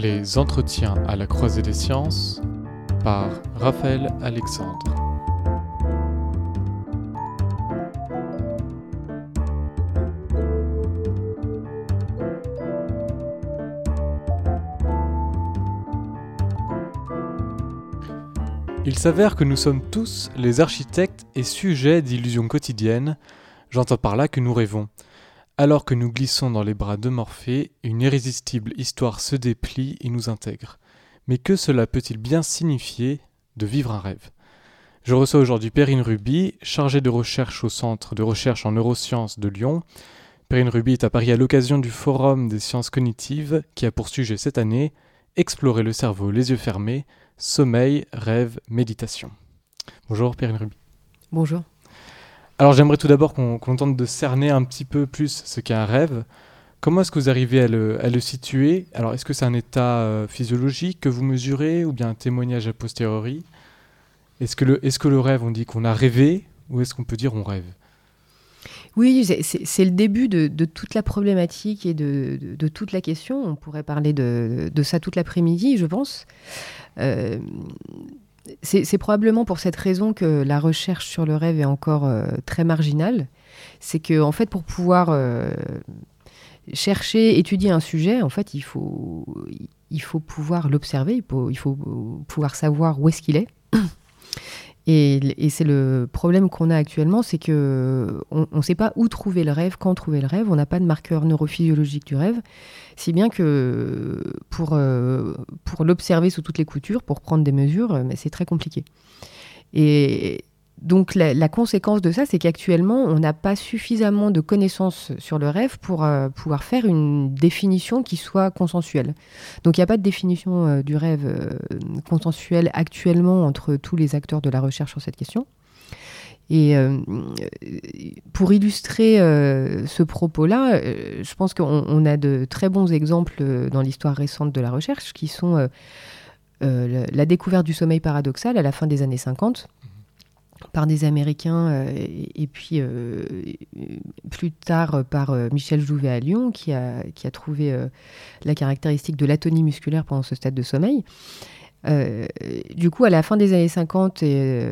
Les entretiens à la croisée des sciences par Raphaël Alexandre. Il s'avère que nous sommes tous les architectes et sujets d'illusions quotidiennes, j'entends par là que nous rêvons. Alors que nous glissons dans les bras de Morphée, une irrésistible histoire se déplie et nous intègre. Mais que cela peut-il bien signifier de vivre un rêve? Je reçois aujourd'hui Perrine Ruby, chargée de recherche au Centre de recherche en neurosciences de Lyon. Perrine Ruby est à Paris à l'occasion du Forum des sciences cognitives qui a pour sujet cette année Explorer le cerveau les yeux fermés, sommeil, rêve, méditation. Bonjour Perrine Ruby. Bonjour. Alors j'aimerais tout d'abord qu'on tente de cerner un petit peu plus ce qu'est un rêve. Comment est-ce que vous arrivez à le, situer? Alors est-ce que c'est un état euh, physiologique que vous mesurez ou bien un témoignage a posteriori? Est-ce que, le, rêve, on dit qu'on a rêvé ou est-ce qu'on peut dire on rêve? Oui, c'est le début de, toute la problématique et de, toute la question. On pourrait parler de, ça toute l'après-midi, je pense. Euh, c'est probablement pour cette raison que la recherche sur le rêve est encore euh, très marginale. C'est que, en fait, pour pouvoir euh, chercher, étudier un sujet, en fait, il faut, pouvoir l'observer, il faut pouvoir savoir où est-ce qu'il est. Et, c'est le problème qu'on a actuellement, c'est que on ne sait pas où trouver le rêve, quand trouver le rêve. On n'a pas de marqueur neurophysiologique du rêve, si bien que pour, euh, pour l'observer sous toutes les coutures, pour prendre des mesures, c'est très compliqué. Et donc la, conséquence de ça, c'est qu'actuellement, on n'a pas suffisamment de connaissances sur le rêve pour euh, pouvoir faire une définition qui soit consensuelle. Donc il n'y a pas de définition euh, du rêve euh, consensuelle actuellement entre tous les acteurs de la recherche sur cette question. Et pour illustrer ce propos-là, je pense qu'on a de très bons exemples dans l'histoire récente de la recherche qui sont la découverte du sommeil paradoxal à la fin des années 50 par des Américains euh, et, puis euh, plus tard par euh, Michel Jouvet à Lyon qui a, qui a trouvé la caractéristique de l'atonie musculaire pendant ce stade de sommeil. du coup, à la fin des années 50 et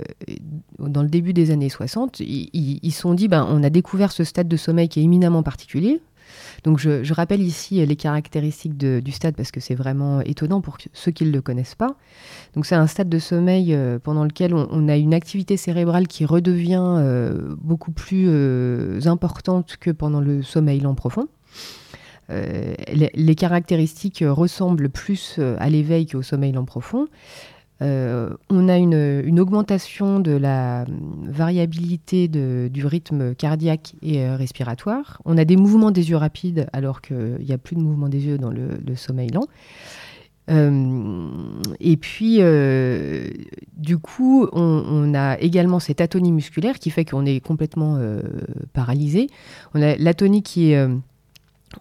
dans le début des années 60, ils se sont dit ben, on a découvert ce stade de sommeil qui est éminemment particulier, donc je, rappelle ici les caractéristiques du stade parce que c'est vraiment étonnant pour ceux qui ne le connaissent pas. C'est un stade de sommeil euh, pendant lequel on, a une activité cérébrale qui redevient euh, beaucoup plus euh, importante que pendant le sommeil lent profond. les, caractéristiques ressemblent plus à l'éveil qu'au sommeil lent profond. Euh, on a une, augmentation de la variabilité du rythme cardiaque et euh, respiratoire. On a des mouvements des yeux rapides alors qu'il n'y a plus de mouvements des yeux dans le, sommeil lent. Euh, et puis, du coup, on, a également cette atonie musculaire qui fait qu'on est complètement paralysé. On a l'atonie qui est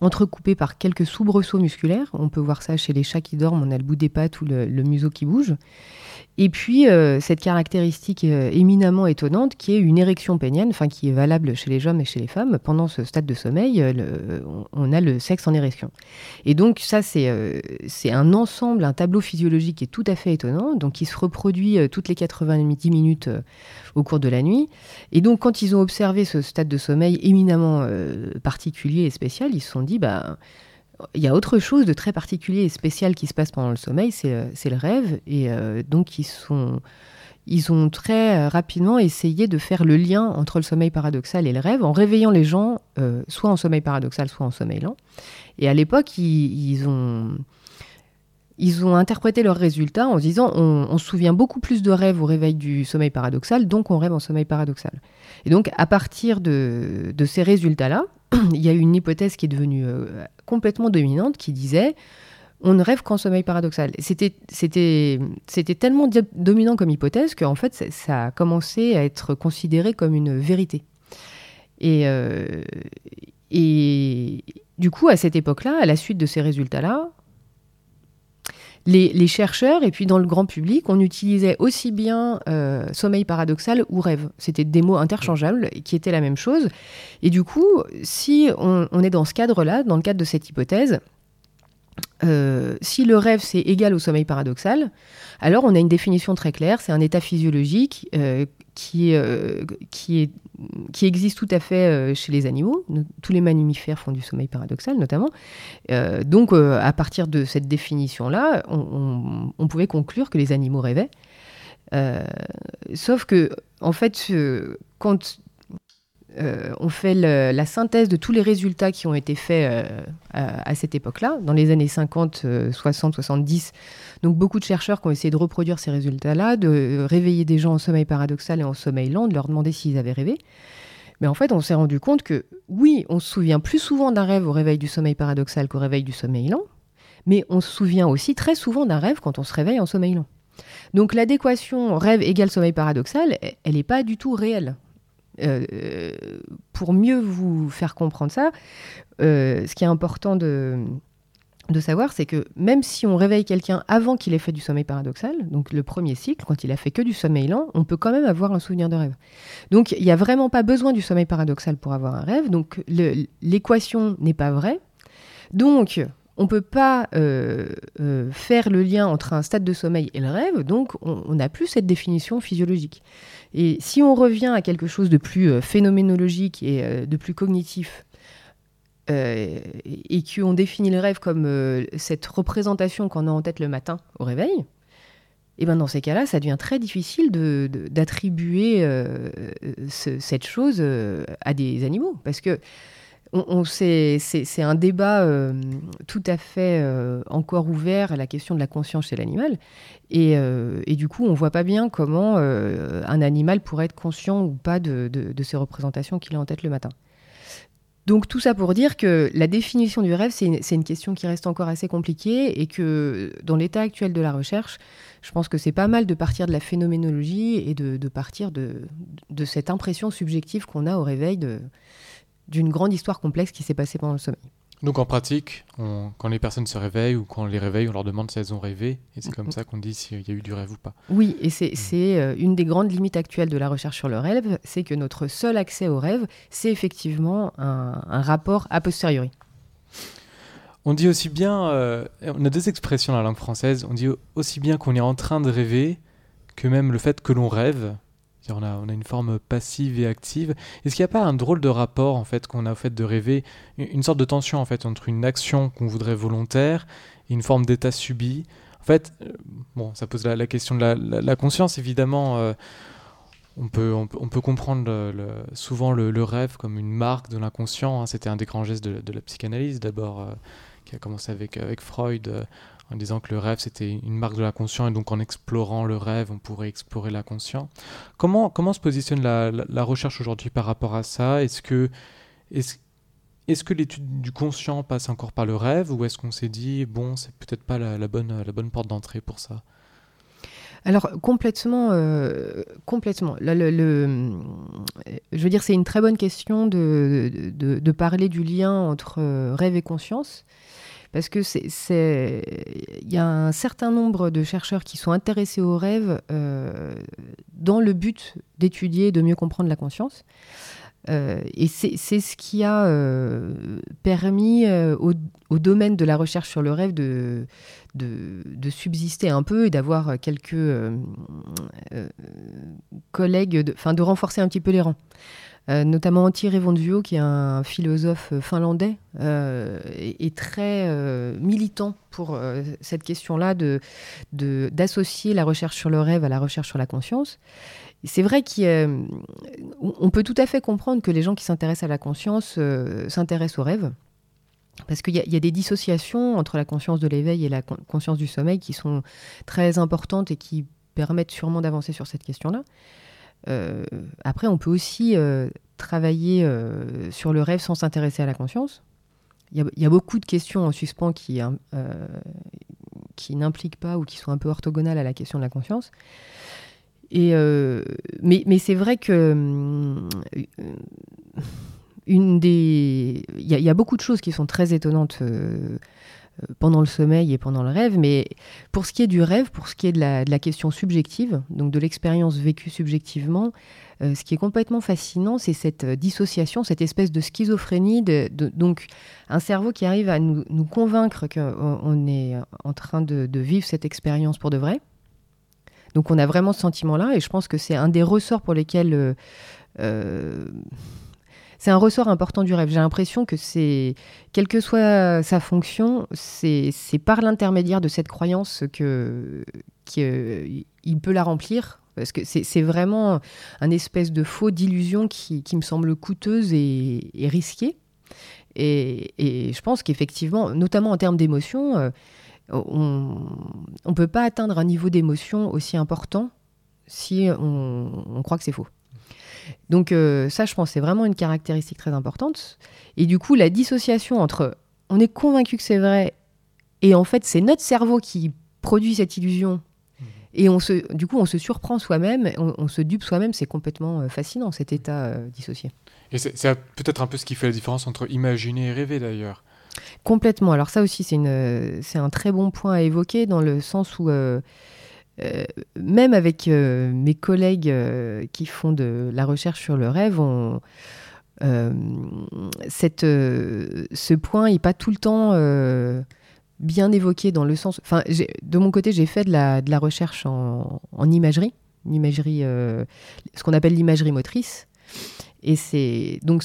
entrecoupée par quelques soubresauts musculaires. On peut voir ça chez les chats qui dorment, on a le bout des pattes ou le, museau qui bouge. Et puis, euh, cette caractéristique euh, éminemment étonnante qui est une érection pénienne, enfin qui est valable chez les hommes et chez les femmes, pendant ce stade de sommeil, euh, on, a le sexe en érection. Et donc, ça, c'est un ensemble, un tableau physiologique qui est tout à fait étonnant, donc qui se reproduit toutes les 90 minutes au cours de la nuit. Et donc, quand ils ont observé ce stade de sommeil éminemment particulier et spécial, ils se sont dit, bah, il y a autre chose de très particulier et spécial qui se passe pendant le sommeil, c'est euh, le rêve. Et euh, donc, ils, ont très euh, rapidement essayé de faire le lien entre le sommeil paradoxal et le rêve en réveillant les gens soit en sommeil paradoxal, soit en sommeil lent. Et à l'époque, ils, ont, ils ont interprété leurs résultats en disant on, se souvient beaucoup plus de rêves au réveil du sommeil paradoxal, donc on rêve en sommeil paradoxal. Et donc, à partir de, ces résultats-là, il y a une hypothèse qui est devenue euh, complètement dominante qui disait on ne rêve qu'en sommeil paradoxal. C'était tellement dominant comme hypothèse qu'en fait, ça, a commencé à être considéré comme une vérité. Et, euh, et du coup, à cette époque-là, à la suite de ces résultats-là, les, chercheurs et puis dans le grand public, on utilisait aussi bien euh, sommeil paradoxal ou rêve. C'était des mots interchangeables qui étaient la même chose. Et du coup, si on, est dans ce cadre-là, dans le cadre de cette hypothèse, euh, si le rêve c'est égal au sommeil paradoxal, alors on a une définition très claire, c'est un état physiologique euh, qui, euh, qui, existe tout à fait chez les animaux. Tous les mammifères font du sommeil paradoxal notamment. donc à partir de cette définition-là, on, on, pouvait conclure que les animaux rêvaient. sauf que, en fait, quand euh, on fait la synthèse de tous les résultats qui ont été faits euh, à, cette époque-là, dans les années 50, 60, 70. Donc beaucoup de chercheurs qui ont essayé de reproduire ces résultats-là, de réveiller des gens en sommeil paradoxal et en sommeil lent, de leur demander s'ils avaient rêvé. Mais en fait, on s'est rendu compte que oui, on se souvient plus souvent d'un rêve au réveil du sommeil paradoxal qu'au réveil du sommeil lent, mais on se souvient aussi très souvent d'un rêve quand on se réveille en sommeil lent. Donc l'adéquation rêve égale sommeil paradoxal, elle n'est pas du tout réelle. Euh, pour mieux vous faire comprendre ça, euh, ce qui est important de, de savoir, c'est que même si on réveille quelqu'un avant qu'il ait fait du sommeil paradoxal, donc le premier cycle, quand il a fait que du sommeil lent, on peut quand même avoir un souvenir de rêve. Donc il n'y a vraiment pas besoin du sommeil paradoxal pour avoir un rêve, donc l'équation n'est pas vraie. Donc on ne peut pas euh, faire le lien entre un stade de sommeil et le rêve, donc on n'a plus cette définition physiologique. Et si on revient à quelque chose de plus euh, phénoménologique et euh, de plus cognitif, euh, et qu'on définit le rêve comme cette représentation qu'on a en tête le matin au réveil, et eh ben dans ces cas-là, ça devient très difficile d'attribuer cette chose à des animaux. Parce que on, c'est un débat euh, tout à fait euh, encore ouvert à la question de la conscience chez l'animal. Et, euh, du coup, on ne voit pas bien comment un animal pourrait être conscient ou pas de, ces représentations qu'il a en tête le matin. Donc tout ça pour dire que la définition du rêve, c'est une, question qui reste encore assez compliquée et que dans l'état actuel de la recherche, je pense que c'est pas mal de partir de la phénoménologie et de, de partir de, cette impression subjective qu'on a au réveil de, d'une grande histoire complexe qui s'est passée pendant le sommeil. Donc en pratique, quand les personnes se réveillent ou quand on les réveille, on leur demande si elles ont rêvé, et c'est comme mm-hmm. ça qu'on dit s'il y a eu du rêve ou pas. Oui, et c'est mm. euh, une des grandes limites actuelles de la recherche sur le rêve, c'est que notre seul accès au rêve, c'est effectivement un, rapport a posteriori. On dit aussi bien, euh, on a deux expressions dans la langue française, on dit aussi bien qu'on est en train de rêver que même le fait que l'on rêve, on a, on a, une forme passive et active. Est-ce qu'il n'y a pas un drôle de rapport en fait qu'on a au fait de rêver, une sorte de tension en fait entre une action qu'on voudrait volontaire et une forme d'état subi? En fait, euh, bon, ça pose la, question de la, conscience évidemment. Euh, on, peut, on, peut, comprendre souvent le, rêve comme une marque de l'inconscient. Hein. C'était un des grands gestes de, la psychanalyse d'abord, euh, qui a commencé avec, avec Freud en disant que le rêve c'était une marque de l'inconscient et donc en explorant le rêve on pourrait explorer l'inconscient. Comment, comment se positionne la, recherche aujourd'hui par rapport à ça? Est-ce que, est que l'étude du conscient passe encore par le rêve ou est-ce qu'on s'est dit bon c'est peut-être pas la, bonne, la bonne porte d'entrée pour ça? Alors complètement, euh, complètement. je veux dire, c'est une très bonne question de, de, de, parler du lien entre euh, rêve et conscience parce que c'est, il y a un certain nombre de chercheurs qui sont intéressés aux rêves euh, dans le but d'étudier, de mieux comprendre la conscience. Euh, et c'est ce qui a euh, permis au, domaine de la recherche sur le rêve de, subsister un peu et d'avoir quelques collègues, de, de renforcer un petit peu les rangs. Euh, notamment Thierry Vonzio, qui est un philosophe finlandais, euh, est, très euh, militant pour cette question-là de, d'associer la recherche sur le rêve à la recherche sur la conscience. C'est vrai qu'on peut tout à fait comprendre que les gens qui s'intéressent à la conscience s'intéressent au rêve. Parce qu'il y, a des dissociations entre la conscience de l'éveil et la conscience du sommeil qui sont très importantes et qui permettent sûrement d'avancer sur cette question-là. Euh, après, on peut aussi euh, travailler euh, sur le rêve sans s'intéresser à la conscience. Il y, a beaucoup de questions en suspens qui, qui n'impliquent pas ou qui sont un peu orthogonales à la question de la conscience. Et, mais, mais c'est vrai que une des, il y, a beaucoup de choses qui sont très étonnantes pendant le sommeil et pendant le rêve. Mais pour ce qui est du rêve, pour ce qui est de la, question subjective, donc de l'expérience vécue subjectivement, ce qui est complètement fascinant, c'est cette dissociation, cette espèce de schizophrénie, donc un cerveau qui arrive à nous, convaincre qu'on est en train de, vivre cette expérience pour de vrai. Donc on a vraiment ce sentiment-là, et je pense que c'est un des ressorts pour lesquels euh, c'est un ressort important du rêve. J'ai l'impression que c'est, quelle que soit sa fonction, c'est par l'intermédiaire de cette croyance que qu'il peut la remplir. Parce que c'est vraiment un espèce de faux d'illusion qui, me semble coûteuse et, risquée. Et, je pense qu'effectivement, notamment en termes d'émotion, euh, on ne peut pas atteindre un niveau d'émotion aussi important si on croit que c'est faux. Donc euh, ça, je pense, c'est vraiment une caractéristique très importante. Et du coup, la dissociation entre on est convaincu que c'est vrai et en fait, c'est notre cerveau qui produit cette illusion. Mhm. Et on se, du coup, on se surprend soi-même, on, se dupe soi-même, c'est complètement euh, fascinant cet état euh, dissocié. Et c'est peut-être un peu ce qui fait la différence entre imaginer et rêver d'ailleurs. Complètement. Alors ça aussi, c'est un très bon point à évoquer dans le sens où euh, même avec euh, mes collègues euh, qui font de la recherche sur le rêve, ce point n'est pas tout le temps bien évoqué dans le sens. De mon côté, j'ai fait de la, recherche en, imagerie, imagerie, ce qu'on appelle l'imagerie motrice. Et donc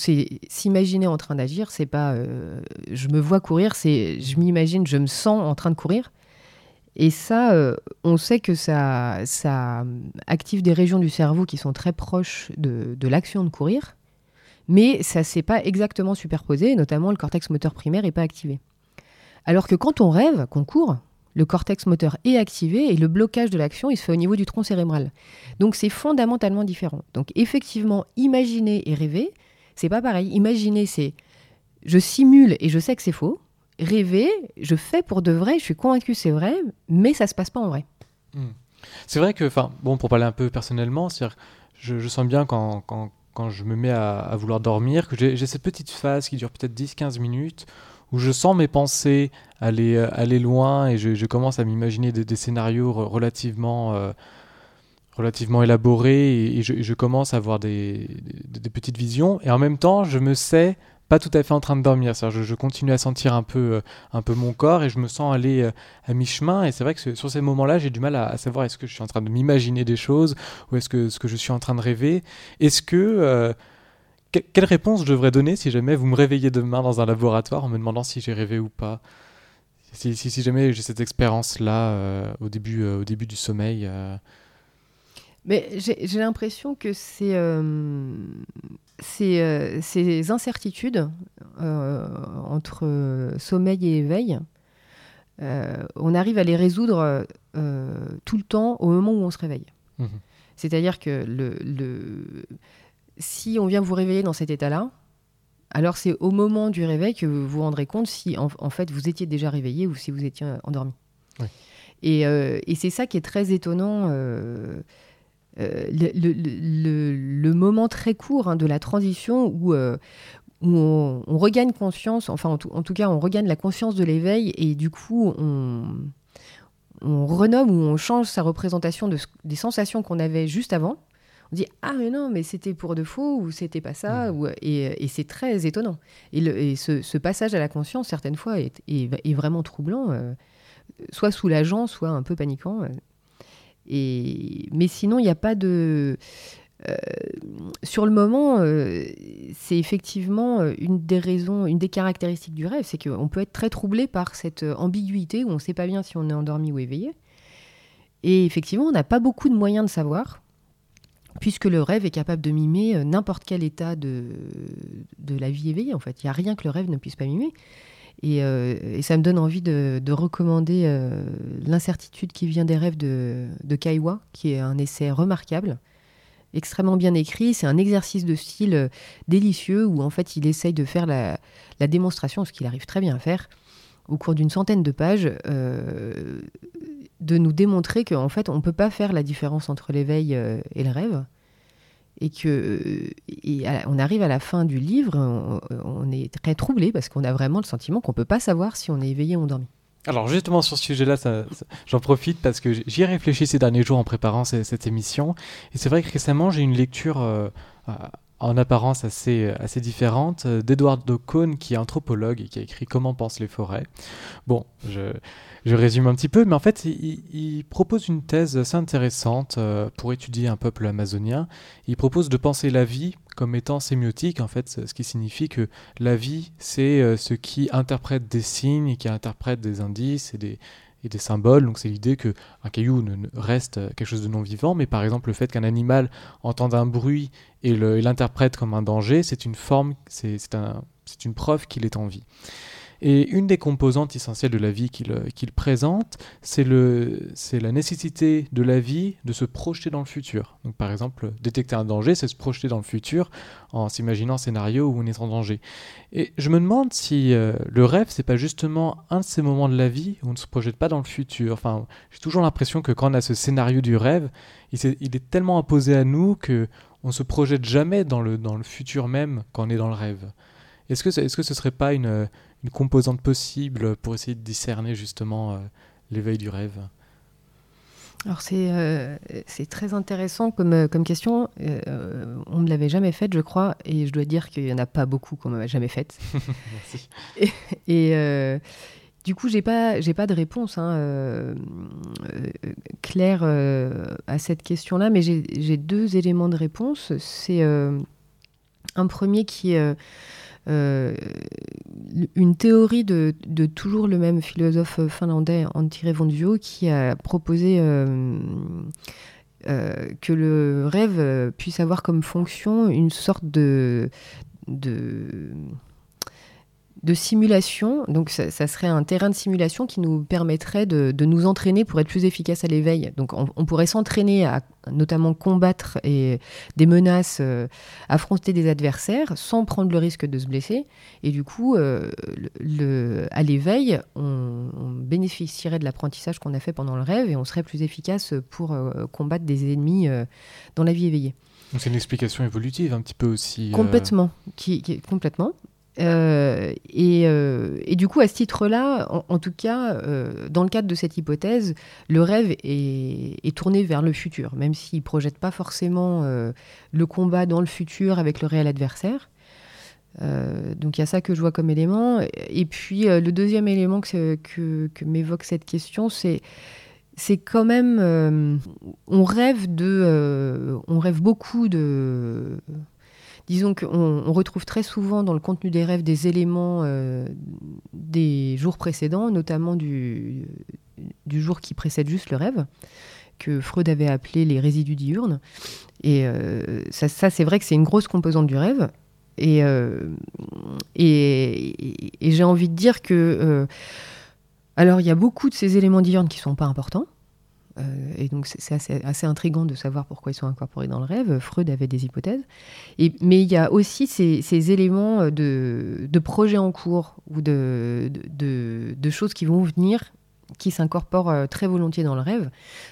s'imaginer en train d'agir, c'est pas je me vois courir, je m'imagine, je me sens en train de courir. Et ça, euh, on sait que ça, ça active des régions du cerveau qui sont très proches de, l'action de courir, mais ça ne s'est pas exactement superposé, notamment le cortex moteur primaire n'est pas activé. Alors que quand on rêve, qu'on court, le cortex moteur est activé et le blocage de l'action, il se fait au niveau du tronc cérébral. Donc c'est fondamentalement différent. Donc effectivement, imaginer et rêver, c'est pas pareil. Imaginer, c'est je simule et je sais que c'est faux rêver, je fais pour de vrai, je suis convaincu c'est vrai, mais ça se passe pas en vrai. Hmm. C'est vrai que, enfin, bon, pour parler un peu personnellement, je, je sens bien quand, quand, quand je me mets à, vouloir dormir que j'ai cette petite phase qui dure peut-être 10-15 minutes où je sens mes pensées aller, euh, aller loin et je, commence à m'imaginer des, scénarios relativement, euh, relativement élaborés et, je, commence à avoir des, des, petites visions et en même temps je me sais pas tout à fait en train de dormir. Je, je, continue à sentir un peu, euh, un peu mon corps et je me sens aller euh, à mi-chemin. Et c'est vrai que sur ces moments-là, j'ai du mal à, savoir est-ce que je suis en train de m'imaginer des choses ou est-ce que, ce que je suis en train de rêver. Est-ce que. Euh, quelle réponse je devrais donner si jamais vous me réveillez demain dans un laboratoire en me demandant si j'ai rêvé ou pas? Si, jamais j'ai cette expérience-là au, au début du sommeil mais j'ai l'impression que c'est ces, ces, incertitudes euh, entre sommeil et éveil, euh, on arrive à les résoudre euh, tout le temps au moment où on se réveille. Mmh. C'est-à-dire que le, le, si on vient vous réveiller dans cet état-là, alors c'est au moment du réveil que vous vous rendrez compte si en, fait vous étiez déjà réveillé ou si vous étiez endormi. Et, et c'est ça qui est très étonnant euh, le, moment très court hein, de la transition où, euh, on, regagne conscience, enfin en tout, cas on regagne la conscience de l'éveil et du coup on, on renomme ou on change sa représentation de, des sensations qu'on avait juste avant. On dit ah mais non mais c'était pour de faux ou c'était pas ça mmh. ou, et, c'est très étonnant. Et, ce, passage à la conscience certaines fois est, est, vraiment troublant, euh, soit soulageant, soit un peu paniquant mais sinon, il n'y a pas de... Euh, sur le moment, euh, c'est effectivement euh, une des raisons, une des caractéristiques du rêve, c'est qu'on peut être très troublé par cette ambiguïté où on ne sait pas bien si on est endormi ou éveillé. Et effectivement, on n'a pas beaucoup de moyens de savoir, puisque le rêve est capable de mimer n'importe quel état de, de la vie éveillée. En fait, il n'y a rien que le rêve ne puisse pas mimer. Euh, et, ça me donne envie de, recommander euh, L'incertitude qui vient des rêves de, de Kaiwa, qui est un essai remarquable, extrêmement bien écrit. C'est un exercice de style euh, délicieux où en fait il essaye de faire la, démonstration, ce qu'il arrive très bien à faire, au cours d'une centaine de pages, de nous démontrer qu'en fait on ne peut pas faire la différence entre l'éveil et le rêve et que on arrive à la fin du livre, on, est très troublé parce qu'on a vraiment le sentiment qu'on ne peut pas savoir si on est éveillé ou endormi. Alors justement sur ce sujet-là, j'en profite parce que j'y ai réfléchi ces derniers jours en préparant cette, émission. Et c'est vrai que récemment, j'ai une lecture euh, en apparence assez, assez différente d'Edward Cohn, qui est anthropologue et qui a écrit Comment pensent les forêts. Bon, je, je résume un petit peu, mais en fait, il, propose une thèse assez intéressante euh, pour étudier un peuple amazonien. Il propose de penser la vie comme étant sémiotique, en fait, ce qui signifie que la vie, c'est euh, ce qui interprète des signes, qui interprète des indices et des, et des symboles. Donc c'est l'idée que un caillou reste quelque chose de non vivant, mais par exemple le fait qu'un animal entende un bruit et l'interprète comme un danger, c'est une forme, c'est un, une preuve qu'il est en vie. Et une des composantes essentielles de la vie qu'il présente, c'est la nécessité de la vie de se projeter dans le futur. Donc par exemple, détecter un danger, c'est se projeter dans le futur en s'imaginant un scénario où on est en danger. Et je me demande si euh, le rêve, c'est pas justement un de ces moments de la vie où on ne se projette pas dans le futur. Enfin, j'ai toujours l'impression que quand on a ce scénario du rêve, il, est, il est tellement imposé à nous que on se projette jamais dans le, dans le futur même quand on est dans le rêve. Est-ce que, est -ce que ce serait pas une, une composante possible pour essayer de discerner justement euh, l'éveil du rêve alors c'est euh, très intéressant comme, euh, comme question. on ne l'avait jamais faite, je crois, et je dois dire qu'il n'y en a pas beaucoup qu'on ne jamais faite. Merci. Et, du coup, j'ai pas j'ai pas de réponse hein, claire à cette question-là, mais j'ai deux éléments de réponse. C'est un premier qui est euh, une théorie de, toujours le même philosophe finlandais, Antti Revondio, qui a proposé euh, euh, que le rêve puisse avoir comme fonction une sorte de de simulation. Donc, ça, serait un terrain de simulation qui nous permettrait de, nous entraîner pour être plus efficace à l'éveil. Donc, on, pourrait s'entraîner à notamment combattre et, des menaces, euh, affronter des adversaires sans prendre le risque de se blesser. Et du coup, euh, le, à l'éveil, on, bénéficierait de l'apprentissage qu'on a fait pendant le rêve et on serait plus efficace pour euh, combattre des ennemis dans la vie éveillée. Donc, c'est une explication évolutive un petit peu aussi. Complètement, qui, qui, complètement. Euh, euh, et, du coup, à ce titre-là, en, tout cas, euh, dans le cadre de cette hypothèse, le rêve est, tourné vers le futur, même s'il ne projette pas forcément le combat dans le futur avec le réel adversaire. donc il y a ça que je vois comme élément. Et puis le deuxième élément que, que m'évoque cette question, c'est c'est quand même on rêve beaucoup de disons qu'on retrouve très souvent dans le contenu des rêves des éléments euh, des jours précédents, notamment du, jour qui précède juste le rêve, que Freud avait appelé les résidus diurnes. Et euh, ça, c'est vrai que c'est une grosse composante du rêve. Et, euh, j'ai envie de dire que... alors, il y a beaucoup de ces éléments diurnes qui ne sont pas importants. Euh, et donc c'est assez, assez, intriguant de savoir pourquoi ils sont incorporés dans le rêve. Freud avait des hypothèses. Mais il y a aussi ces, éléments de, de, projets en cours ou de, choses qui vont venir qui s'incorporent euh, très volontiers dans le rêve,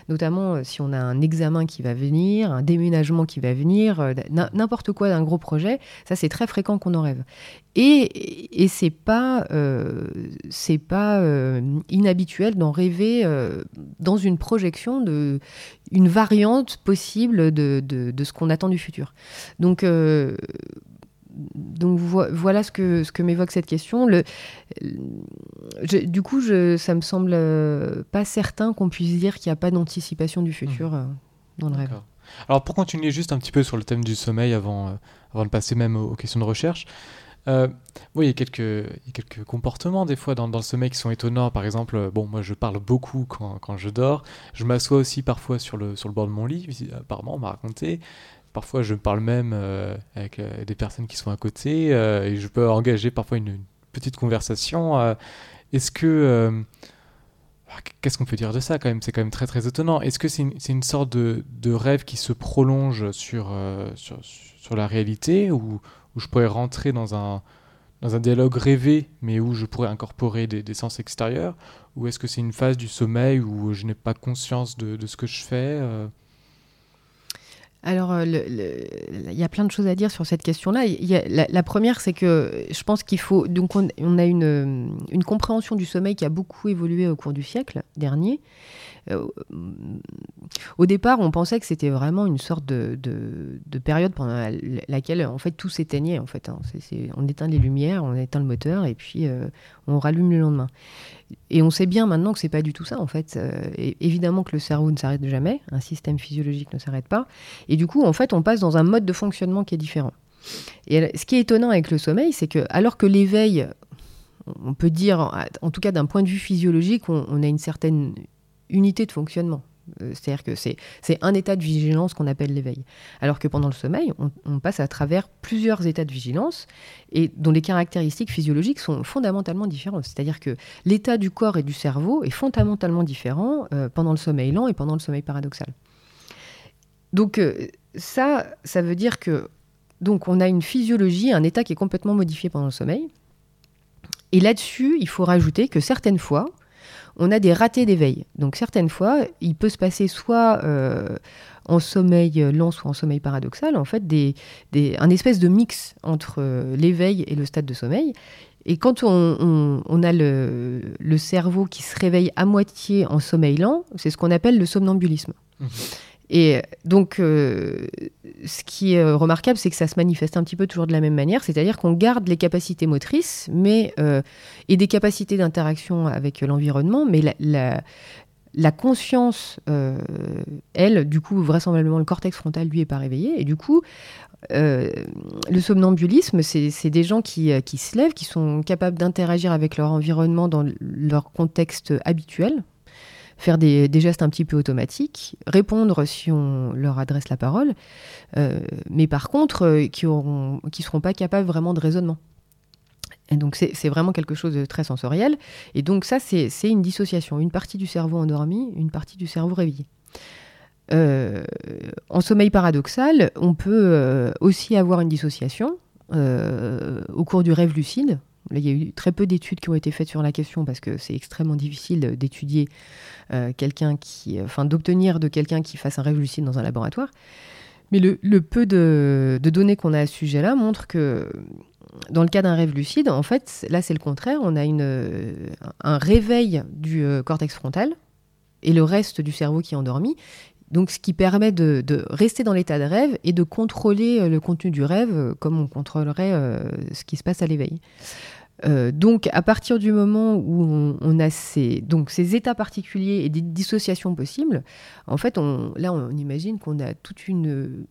notamment euh, si on a un examen qui va venir, un déménagement qui va venir, euh, n'importe quoi d'un gros projet, ça c'est très fréquent qu'on en rêve. Et, et c'est pas, pas inhabituel d'en rêver dans une projection de une variante possible de, de ce qu'on attend du futur. Donc donc voilà ce que, ce que m'évoque cette question. Le, du coup, je, ça me semble euh, pas certain qu'on puisse dire qu'il n'y a pas d'anticipation du futur mmh. euh, dans le rêve. Alors pour continuer juste un petit peu sur le thème du sommeil avant, euh, avant de passer même aux, questions de recherche, oui, il y, a quelques, il y a quelques comportements des fois dans, dans, le sommeil qui sont étonnants. Par exemple, bon, moi je parle beaucoup quand, quand je dors. Je m'assois aussi parfois sur le, sur le bord de mon lit, apparemment on m'a raconté. Parfois, je parle même euh, avec euh, des personnes qui sont à côté euh, et je peux engager parfois une, petite conversation. Est-ce que. Qu'est-ce qu'on peut dire de ça quand même? C'est quand même très très étonnant. Est-ce que c'est une, sorte de, rêve qui se prolonge sur, sur, la réalité ou où, je pourrais rentrer dans un, dans un dialogue rêvé mais où je pourrais incorporer des, sens extérieurs? Ou est-ce que c'est une phase du sommeil où je n'ai pas conscience de, ce que je fais alors, il y a plein de choses à dire sur cette question-là. La, la, première, c'est que je pense qu'il faut. Donc, on, a une, une, compréhension du sommeil qui a beaucoup évolué au cours du siècle dernier. Euh, au départ, on pensait que c'était vraiment une sorte de, de, période pendant laquelle, en fait, tout s'éteignait. En fait, hein. on éteint les lumières, on éteint le moteur, et puis euh, on rallume le lendemain. Et on sait bien maintenant que c'est pas du tout ça en fait. Euh, évidemment que le cerveau ne s'arrête jamais, un système physiologique ne s'arrête pas, et du coup en fait on passe dans un mode de fonctionnement qui est différent. Et ce qui est étonnant avec le sommeil, c'est que alors que l'éveil, on peut dire, en tout cas d'un point de vue physiologique, on a une certaine unité de fonctionnement. Euh, c'est-à-dire que c'est un état de vigilance qu'on appelle l'éveil. Alors que pendant le sommeil, on, passe à travers plusieurs états de vigilance et dont les caractéristiques physiologiques sont fondamentalement différentes. C'est-à-dire que l'état du corps et du cerveau est fondamentalement différent euh, pendant le sommeil lent et pendant le sommeil paradoxal. Donc euh, ça, ça veut dire que donc on a une physiologie, un état qui est complètement modifié pendant le sommeil. Et là-dessus, il faut rajouter que certaines fois, on a des ratés d'éveil. Donc certaines fois, il peut se passer soit euh, en sommeil lent, soit en sommeil paradoxal, en fait, un espèce de mix entre euh, l'éveil et le stade de sommeil. Et quand on, a le, cerveau qui se réveille à moitié en sommeil lent, c'est ce qu'on appelle le somnambulisme. Mmh. Et donc, euh, ce qui est euh, remarquable, c'est que ça se manifeste un petit peu toujours de la même manière, c'est-à-dire qu'on garde les capacités motrices mais, euh, et des capacités d'interaction avec l'environnement, mais la, conscience, elle, du coup, vraisemblablement, le cortex frontal, lui, est pas réveillé. Et du coup, le somnambulisme, c'est des gens qui, qui se lèvent, qui sont capables d'interagir avec leur environnement dans leur contexte habituel, faire des, gestes un petit peu automatiques, répondre si on leur adresse la parole, euh, mais par contre, euh, qui ne seront pas capables vraiment de raisonnement. Et donc c'est vraiment quelque chose de très sensoriel. Et donc ça, c'est une dissociation. Une partie du cerveau endormi, une partie du cerveau réveillé. Euh, en sommeil paradoxal, on peut aussi avoir une dissociation au cours du rêve lucide. il y a eu très peu d'études qui ont été faites sur la question parce que c'est extrêmement difficile d'étudier quelqu'un qui, enfin, d'obtenir de quelqu'un qui fasse un rêve lucide dans un laboratoire. Mais le, peu de, données qu'on a à ce sujet-là montre que dans le cas d'un rêve lucide, en fait, là c'est le contraire. On a un réveil du euh, cortex frontal et le reste du cerveau qui est endormi. Donc, ce qui permet de, rester dans l'état de rêve et de contrôler euh, le contenu du rêve comme on contrôlerait ce qui se passe à l'éveil. Euh, donc, à partir du moment où on, a ces, donc, ces états particuliers et des dissociations possibles, en fait, on, là, on imagine qu'on a toute une euh,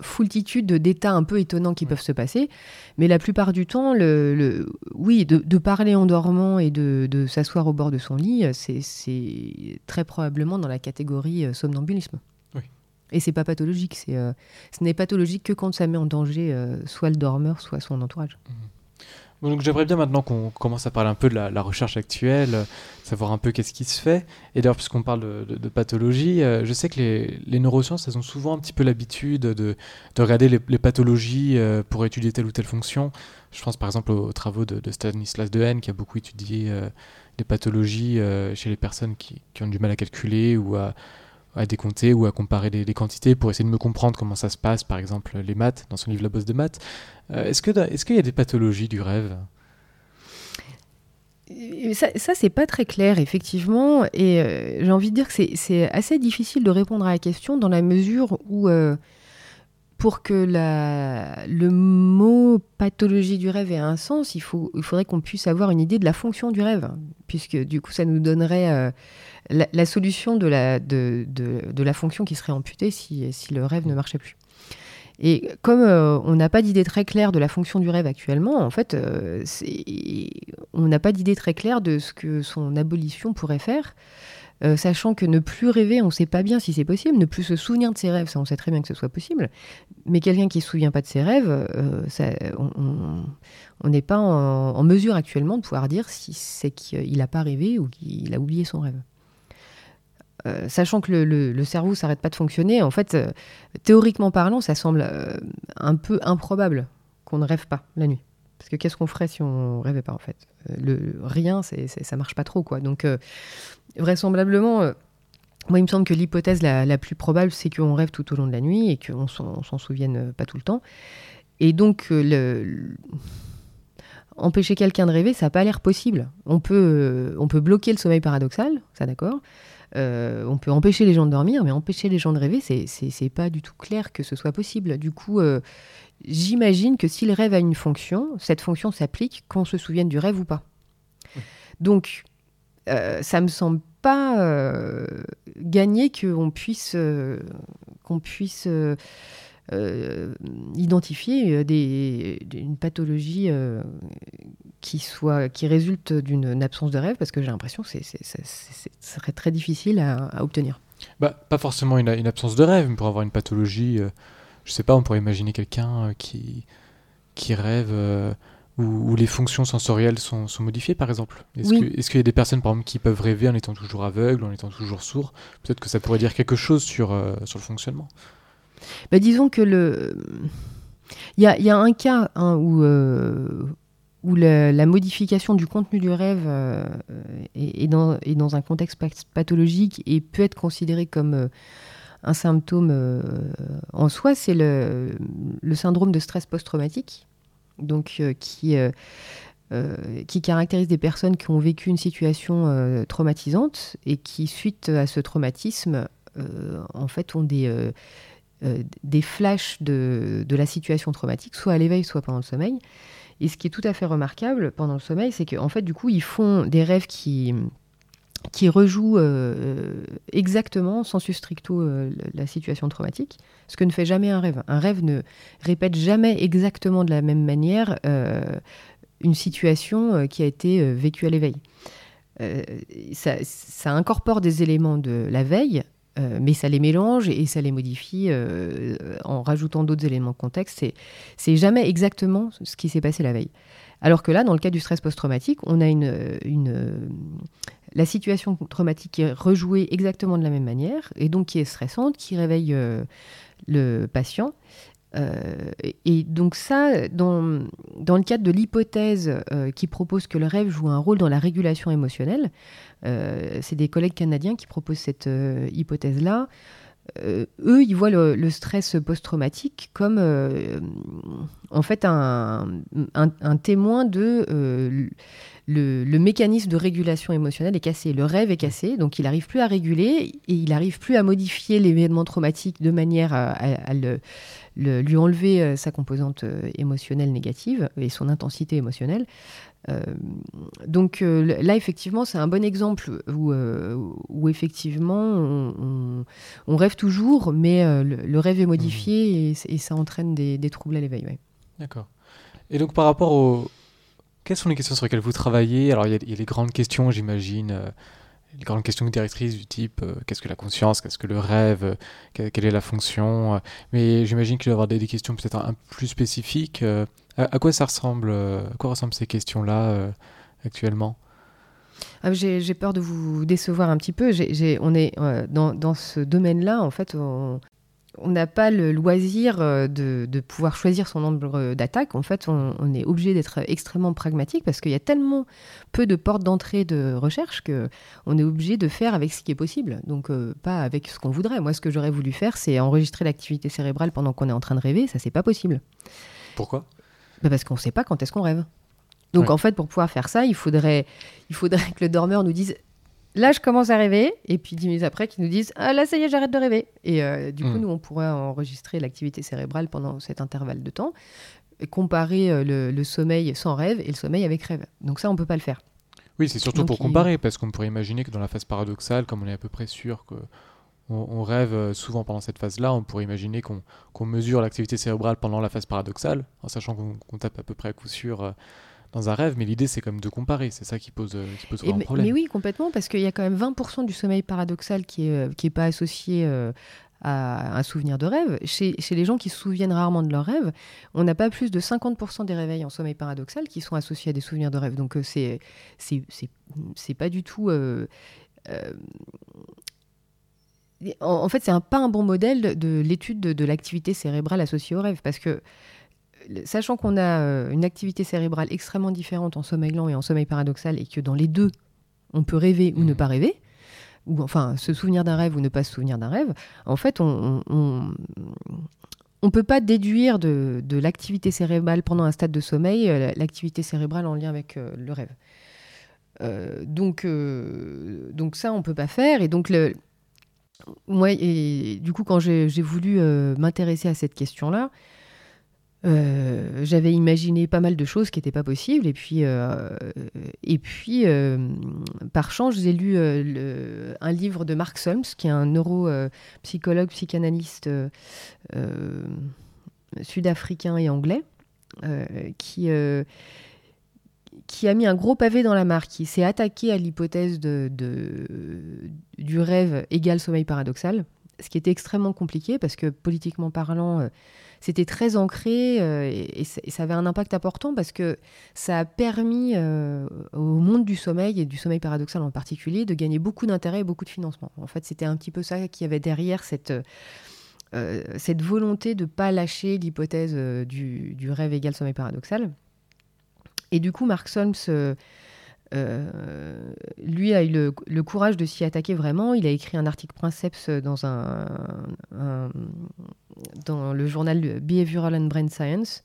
foultitude d'états un peu étonnants qui peuvent se passer. Mais la plupart du temps, le, oui, de, parler en dormant et de, s'asseoir au bord de son lit, c'est très probablement dans la catégorie euh, somnambulisme. Oui. Et c'est pas pathologique. C'est, ce n'est pathologique que quand ça met en danger soit le dormeur, soit son entourage. Mmh donc j'aimerais bien maintenant qu'on commence à parler un peu de la, recherche actuelle, euh, savoir un peu qu'est-ce qui se fait. Et d'ailleurs, puisqu'on parle de, pathologie, euh, je sais que les, neurosciences, elles ont souvent un petit peu l'habitude de, regarder les, pathologies euh, pour étudier telle ou telle fonction. Je pense par exemple aux, travaux de, Stanislas Dehaene, qui a beaucoup étudié les pathologies chez les personnes qui, ont du mal à calculer ou à à décompter ou à comparer les, quantités pour essayer de me comprendre comment ça se passe, par exemple les maths, dans son livre La bosse de maths. Euh, est-ce qu'il est y a des pathologies du rêve? Ça, ça c'est pas très clair, effectivement. Et euh, j'ai envie de dire que c'est assez difficile de répondre à la question dans la mesure où, euh, pour que la, le mot pathologie du rêve ait un sens, il, faut, il faudrait qu'on puisse avoir une idée de la fonction du rêve, puisque du coup, ça nous donnerait la, solution de la, de, de, la fonction qui serait amputée si, si le rêve ne marchait plus. Et comme euh, on n'a pas d'idée très claire de la fonction du rêve actuellement, en fait, euh, on n'a pas d'idée très claire de ce que son abolition pourrait faire. Euh, sachant que ne plus rêver, on ne sait pas bien si c'est possible. Ne plus se souvenir de ses rêves, ça on sait très bien que ce soit possible. Mais quelqu'un qui ne se souvient pas de ses rêves, ça, on n'est pas en, en, mesure actuellement de pouvoir dire si c'est qu'il n'a pas rêvé ou qu'il a oublié son rêve. Euh, sachant que le, le, cerveau s'arrête pas de fonctionner, en fait, euh, théoriquement parlant, ça semble euh, un peu improbable qu'on ne rêve pas la nuit. Parce que qu'est-ce qu'on ferait si on rêvait pas, en fait? Le, Rien, c'est, ça marche pas trop, quoi. Donc, vraisemblablement, moi, il me semble que l'hypothèse la, plus probable, c'est qu'on rêve tout au long de la nuit et qu'on s'en souvienne pas tout le temps. Et donc, le, empêcher quelqu'un de rêver, ça n'a pas l'air possible. On peut, on peut bloquer le sommeil paradoxal, ça d'accord. Euh, on peut empêcher les gens de dormir, mais empêcher les gens de rêver, c'est pas du tout clair que ce soit possible. Du coup, euh, j'imagine que si le rêve a une fonction, cette fonction s'applique qu'on se souvienne du rêve ou pas. Donc, euh, ça me semble pas gagner qu'on puisse, qu'on puisse euh, identifier euh, des, une pathologie euh, qui, soit, qui résulte d'une absence de rêve, parce que j'ai l'impression que c'est, ce serait très difficile à, obtenir. Bah, pas forcément une, une, absence de rêve, mais pour avoir une pathologie, je sais pas, on pourrait imaginer quelqu'un qui, qui rêve où, les fonctions sensorielles sont, sont modifiées, par exemple Est-ce, est-ce qu'il y a des personnes, par exemple, qui peuvent rêver en étant toujours aveugles, en étant toujours sourds? Peut-être que ça pourrait dire quelque chose sur, sur le fonctionnement. Bah, disons que le. Il y a, un cas hein, où, euh, où la, modification du contenu du rêve euh, est, dans, dans, un contexte pathologique et peut être considéré comme euh, un symptôme en soi, c'est le, le, syndrome de stress post-traumatique, donc qui, qui caractérise des personnes qui ont vécu une situation traumatisante et qui, suite à ce traumatisme, en fait, ont des euh, des flashs de, la situation traumatique, soit à l'éveil, soit pendant le sommeil. Et ce qui est tout à fait remarquable pendant le sommeil, c'est qu'en fait, du coup, ils font des rêves qui, rejouent euh, exactement, sans stricto, euh, la situation traumatique, ce que ne fait jamais un rêve. Un rêve ne répète jamais exactement de la même manière une situation qui a été vécue à l'éveil. ça, incorpore des éléments de la veille euh, mais ça les mélange et ça les modifie euh, en rajoutant d'autres éléments de contexte. C'est jamais exactement ce qui s'est passé la veille. Alors que là, dans le cas du stress post-traumatique, on a la situation traumatique qui est rejouée exactement de la même manière et donc qui est stressante, qui réveille euh, le patient. Et donc ça, dans, le cadre de l'hypothèse qui propose que le rêve joue un rôle dans la régulation émotionnelle, euh, c'est des collègues canadiens qui proposent cette euh, hypothèse-là. Euh, eux, ils voient le, stress post-traumatique comme en fait un, témoin de le, mécanisme de régulation émotionnelle est cassé, le rêve est cassé, donc il n'arrive plus à réguler et il n'arrive plus à modifier l'événement traumatique de manière à, lui enlever sa composante émotionnelle négative et son intensité émotionnelle. Euh, donc euh, là, effectivement, c'est un bon exemple où, euh, où effectivement, on, rêve toujours, mais le, rêve est modifié mmh. et, ça entraîne des, troubles à l'éveil. D'accord. Et donc par rapport aux... Quelles sont les questions sur lesquelles vous travaillez? Alors il y, a les grandes questions, j'imagine, les grandes questions directrices du type qu'est-ce que la conscience, qu'est-ce que le rêve, quelle est la fonction. mais j'imagine qu'il doit y avoir des, questions peut-être un, peu plus spécifiques. À, quoi ça ressemble euh, À quoi ressemblent ces questions-là euh, actuellement? Ah, J'ai peur de vous décevoir un petit peu. on est euh, dans, ce domaine-là, en fait, n'a pas le loisir de, pouvoir choisir son nombre d'attaques. En fait, on, est obligé d'être extrêmement pragmatique parce qu'il y a tellement peu de portes d'entrée de recherche que on est obligé de faire avec ce qui est possible. Donc, pas avec ce qu'on voudrait. Moi, ce que j'aurais voulu faire, c'est enregistrer l'activité cérébrale pendant qu'on est en train de rêver. Ça, c'est pas possible. Pourquoi? Bah, parce qu'on ne sait pas quand est-ce qu'on rêve. Donc en fait, pour pouvoir faire ça, il faudrait, il faudrait que le dormeur nous dise là je commence à rêver. Et puis dix minutes après qu'ils nous disent ah là ça y est j'arrête de rêver. Et euh, du coup hmm. nous on pourrait enregistrer l'activité cérébrale pendant cet intervalle de temps et comparer euh, le, sommeil sans rêve et le sommeil avec rêve. Donc ça on peut pas le faire. Oui c'est surtout pour comparer parce qu'on pourrait imaginer que dans la phase paradoxale comme on est à peu près sûr que on, rêve euh, souvent pendant cette phase-là, on pourrait imaginer qu'on mesure l'activité cérébrale pendant la phase paradoxale, en sachant qu'on tape à peu près à coup sûr dans un rêve, mais l'idée c'est quand même de comparer, c'est ça qui pose, euh, qui pose mais, problème. Mais oui, complètement, parce qu'il y a quand même 20% du sommeil paradoxal qui n'est qui est pas associé à un souvenir de rêve. Chez, chez, les gens qui se souviennent rarement de leurs rêves, on n'a pas plus de 50% des réveils en sommeil paradoxal qui sont associés à des souvenirs de rêve. Donc c'est c'est pas du tout en, fait, c'est un, pas un bon modèle de, l'étude de, l'activité cérébrale associée au rêve, parce que sachant qu'on a euh, une activité cérébrale extrêmement différente en sommeil lent et en sommeil paradoxal, et que dans les deux, on peut rêver ou ne mmh. pas rêver, ou enfin se souvenir d'un rêve ou ne pas se souvenir d'un rêve, en fait, on ne peut pas déduire de, l'activité cérébrale pendant un stade de sommeil l'activité cérébrale en lien avec le rêve. donc, donc ça, on peut pas faire. Et donc, le, moi, et du coup, quand j'ai voulu m'intéresser à cette question-là, euh, j'avais imaginé pas mal de choses qui n'étaient pas possibles. Et puis, euh, et puis euh, par chance, j'ai lu un livre de Mark Solms, qui est un neuropsychologue, psychanalyste sud-africain et anglais, qui, qui a mis un gros pavé dans la mare, qui s'est attaqué à l'hypothèse de, du rêve égal sommeil paradoxal, ce qui était extrêmement compliqué parce que politiquement parlant, c'était très ancré euh, et, ça avait un impact important parce que ça a permis euh, au monde du sommeil et du sommeil paradoxal en particulier de gagner beaucoup d'intérêt et beaucoup de financement. En fait, c'était un petit peu ça qui avait derrière cette, euh, cette volonté de ne pas lâcher l'hypothèse du, du, rêve égal sommeil paradoxal. Et du coup, Mark Solms euh, lui a eu le, courage de s'y attaquer vraiment. Il a écrit un article Princeps dans, un, le journal Behavioral and Brain Science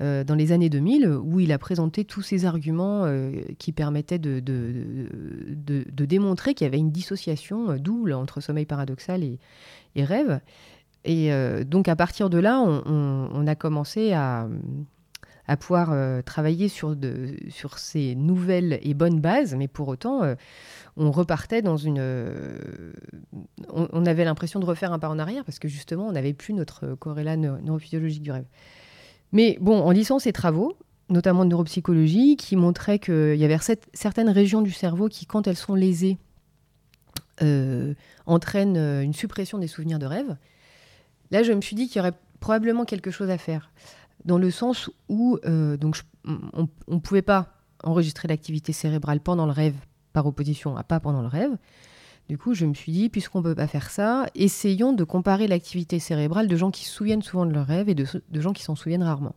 euh, dans les années 2000, où il a présenté tous ces arguments euh, qui permettaient de, de, démontrer qu'il y avait une dissociation double entre sommeil paradoxal et, rêve. Et donc à partir de là, on a commencé à à pouvoir euh, travailler sur, de, sur ces nouvelles et bonnes bases, mais pour autant, euh, on repartait dans une... Euh, on, avait l'impression de refaire un pas en arrière parce que justement, on n'avait plus notre corrélat neurophysiologique du rêve. Mais bon, en lisant ces travaux, notamment de neuropsychologie, qui montraient qu'il y avait certaines régions du cerveau qui, quand elles sont lésées, entraînent une suppression des souvenirs de rêve, là, je me suis dit qu'il y aurait probablement quelque chose à faire dans le sens où euh, donc on ne pouvait pas enregistrer l'activité cérébrale pendant le rêve par opposition à pas pendant le rêve. Du coup, je me suis dit, puisqu'on ne peut pas faire ça, essayons de comparer l'activité cérébrale de gens qui se souviennent souvent de leur rêve et de, gens qui s'en souviennent rarement.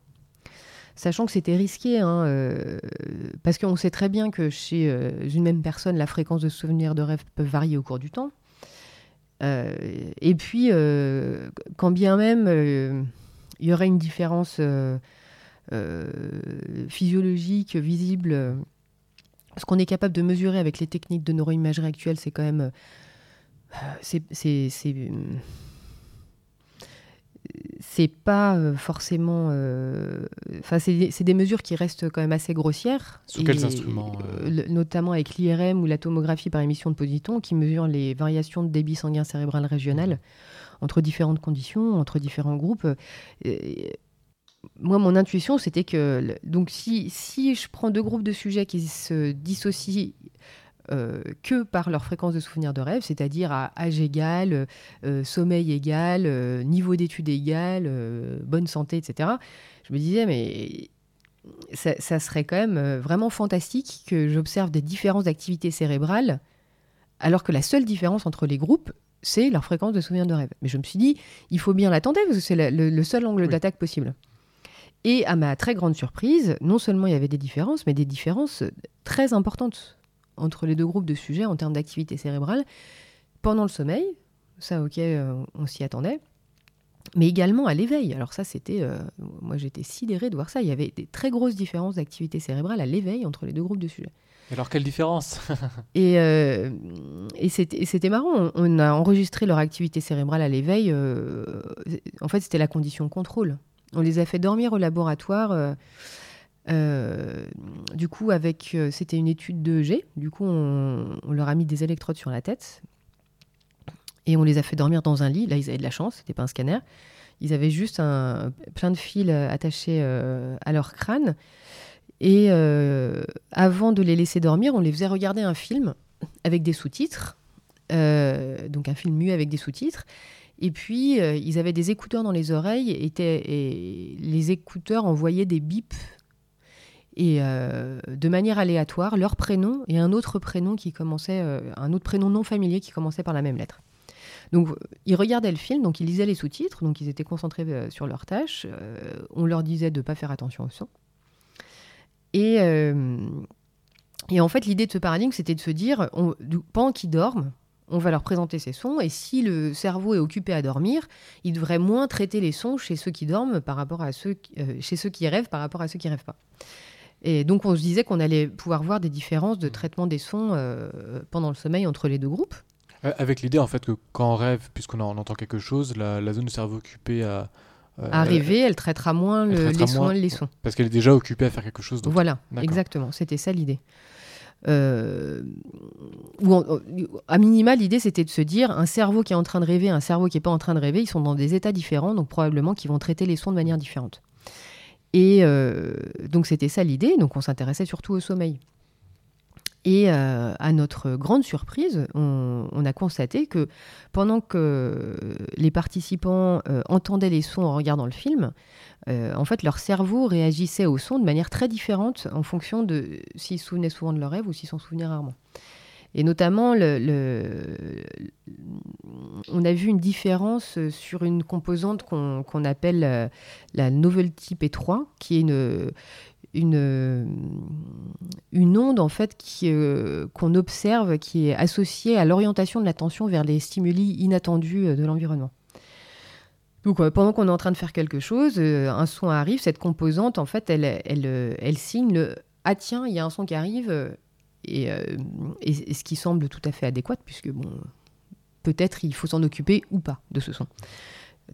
Sachant que c'était risqué, hein, euh, parce qu'on sait très bien que chez euh, une même personne, la fréquence de souvenirs de rêve peut varier au cours du temps. et puis, quand bien même il y aurait une différence euh, euh, physiologique visible. Ce qu'on est capable de mesurer avec les techniques de neuroimagerie actuelles, c'est quand même. Euh, c'est pas forcément. Enfin, c'est des mesures qui restent quand même assez grossières. Sous quels instruments Notamment avec l'IRM ou la tomographie par émission de positons, qui mesure les variations de débit sanguin cérébral régional entre différentes conditions, entre différents groupes. moi, mon intuition, c'était que donc si, si je prends deux groupes de sujets qui se dissocient euh, que par leur fréquence de souvenirs de rêve, c'est-à-dire à âge égal, euh, sommeil égal, euh, niveau d'études égal, bonne santé, etc. Je me disais, mais ça, ça serait quand même vraiment fantastique que j'observe des différences d'activité cérébrale, alors que la seule différence entre les groupes, c'est leur fréquence de souvenirs de rêve. Mais je me suis dit, il faut bien l'attendre parce que c'est le, seul angle d'attaque possible. Et à ma très grande surprise, non seulement il y avait des différences, mais des différences très importantes entre les deux groupes de sujets en termes d'activité cérébrale pendant le sommeil. Ça, ok, euh, on s'y attendait. Mais également à l'éveil. Alors ça, c'était... Euh, moi, j'étais sidérée de voir ça. Il y avait des très grosses différences d'activité cérébrale à l'éveil entre les deux groupes de sujets. Alors quelle différence? Et, euh, et c'était marrant, on, a enregistré leur activité cérébrale à l'éveil. Euh, en fait, c'était la condition contrôle. On les a fait dormir au laboratoire. Euh, du coup, c'était une étude de G. Du coup, on, leur a mis des électrodes sur la tête et on les a fait dormir dans un lit. Là, ils avaient de la chance, c'était pas un scanner. Ils avaient juste un, plein de fils attachés à leur crâne. Et euh, avant de les laisser dormir, on les faisait regarder un film avec des sous-titres, euh, donc un film muet avec des sous-titres. Et puis, euh, ils avaient des écouteurs dans les oreilles et les écouteurs envoyaient des bips et de manière aléatoire leur prénom et un autre prénom qui commençait, un autre prénom non familier qui commençait par la même lettre. Donc, ils regardaient le film, donc ils lisaient les sous-titres, donc ils étaient concentrés sur leur tâche. on leur disait de ne pas faire attention au son. Et, euh, et en fait, l'idée de ce paradigme, c'était de se dire, pendant qu'ils dorment, on va leur présenter ces sons, et si le cerveau est occupé à dormir, il devrait moins traiter les sons chez ceux qui dorment par rapport à ceux, euh, chez ceux qui rêvent par rapport à ceux qui rêvent pas. Et donc on se disait qu'on allait pouvoir voir des différences de traitement des sons euh, pendant le sommeil entre les deux groupes. Euh, Avec l'idée en fait que quand on rêve, puisqu'on en- on entend quelque chose, la, la zone du cerveau occupée à, euh, À rêver, elle traitera moins elle le- traitera les, moins- sons, les sons. parce qu'elle est déjà occupée à faire quelque chose d'autre. Voilà, exactement, c'était ça l'idée. Euh, à minima, l'idée c'était de se dire un cerveau qui est en train de rêver, un cerveau qui n'est pas en train de rêver, ils sont dans des états différents, donc probablement qu'ils vont traiter les sons de manière différente. Et euh, donc c'était ça l'idée, donc on s'intéressait surtout au sommeil. Et euh, à notre grande surprise, on, a constaté que pendant que les participants euh, entendaient les sons en regardant le film, euh, en fait, leur cerveau réagissait au son de manière très différente en fonction de s'ils se souvenaient souvent de leur rêve ou s'ils s'en souvenaient rarement. Et notamment, on a vu une différence sur une composante qu'on appelle la novelty P3, qui est une, une, une onde en fait qui, euh, qu'on observe, qui est associée à l'orientation de l'attention vers les stimuli inattendus euh, de l'environnement. Donc, euh, pendant qu'on est en train de faire quelque chose, euh, un son arrive, cette composante, en fait, elle, elle, euh, signe le Ah, tiens, il y a un son qui arrive, euh, euh, et ce qui semble tout à fait adéquat, puisque, bon, peut-être il faut s'en occuper ou pas de ce son.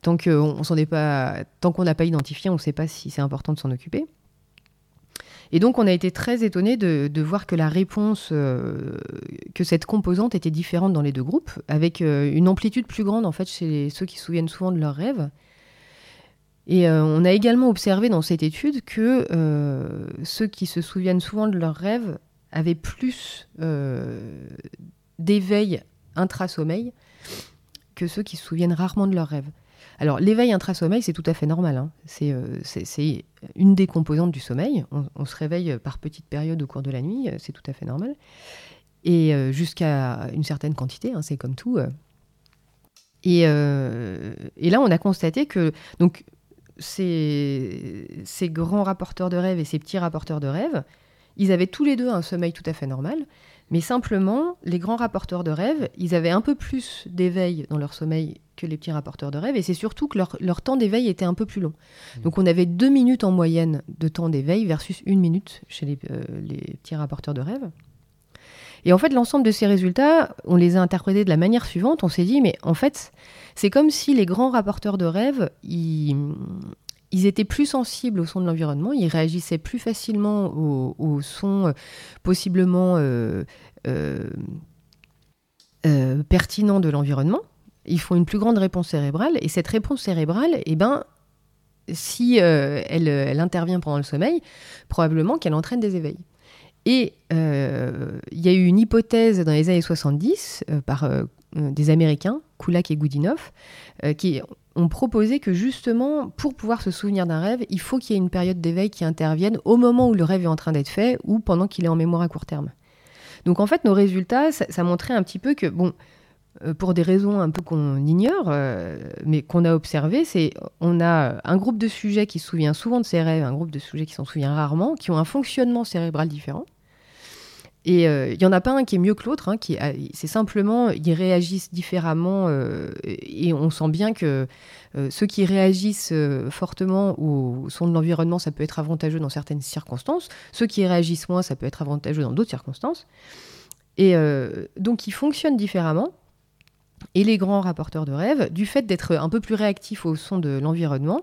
Tant qu'on on s'en est pas, tant qu'on n'a pas identifié, on ne sait pas si c'est important de s'en occuper. Et donc, on a été très étonnés de, voir que la réponse, euh, que cette composante était différente dans les deux groupes, avec euh, une amplitude plus grande en fait chez ceux qui se souviennent souvent de leurs rêves. Et euh, on a également observé dans cette étude que ceux qui se souviennent souvent de leurs rêves avaient plus d'éveil intra-sommeil que ceux qui se souviennent rarement de leurs rêves. Alors, l'éveil intra-sommeil, c'est tout à fait normal. hein. C'est euh, c'est- une des composantes du sommeil. On, se réveille par petites périodes au cours de la nuit, euh, c'est tout à fait normal. Et euh, jusqu'à une certaine quantité, hein, c'est comme tout. euh. Et, euh, et là, on a constaté que donc, ces, ces grands rapporteurs de rêves et ces petits rapporteurs de rêves, ils avaient tous les deux un sommeil tout à fait normal. Mais simplement, les grands rapporteurs de rêves, ils avaient un peu plus d'éveil dans leur sommeil que les petits rapporteurs de rêves. Et c'est surtout que leur, leur temps d'éveil était un peu plus long. Donc on avait deux minutes en moyenne de temps d'éveil versus une minute chez les, euh, les petits rapporteurs de rêves. Et en fait, l'ensemble de ces résultats, on les a interprétés de la manière suivante. On s'est dit, mais en fait, c'est comme si les grands rapporteurs de rêves, ils, ils étaient plus sensibles au son de l'environnement, ils réagissaient plus facilement au, au son euh, possiblement euh, euh, euh, pertinent de l'environnement. Ils font une plus grande réponse cérébrale, et cette réponse cérébrale, eh ben, si elle, intervient pendant le sommeil, probablement qu'elle entraîne des éveils. Et il y a eu une hypothèse dans les années 70 euh, par des Américains, Kulak et Goudinov, euh, qui ont proposé que justement, pour pouvoir se souvenir d'un rêve, il faut qu'il y ait une période d'éveil qui intervienne au moment où le rêve est en train d'être fait ou pendant qu'il est en mémoire à court terme. Donc en fait, nos résultats, ça, montrait un petit peu que, bon, euh, pour des raisons un peu qu'on ignore, euh, mais qu'on a observé, c'est on a un groupe de sujets qui se souvient souvent de ses rêves, un groupe de sujets qui s'en souvient rarement, qui ont un fonctionnement cérébral différent. Et euh, il y en a pas un qui est mieux que l'autre, hein, c'est simplement ils réagissent différemment euh, et on sent bien que euh, ceux qui réagissent euh, fortement au son de l'environnement, ça peut être avantageux dans certaines circonstances. Ceux qui réagissent moins, ça peut être avantageux dans d'autres circonstances. Et euh, donc ils fonctionnent différemment. Et les grands rapporteurs de rêves, du fait d'être un peu plus réactifs au son de l'environnement,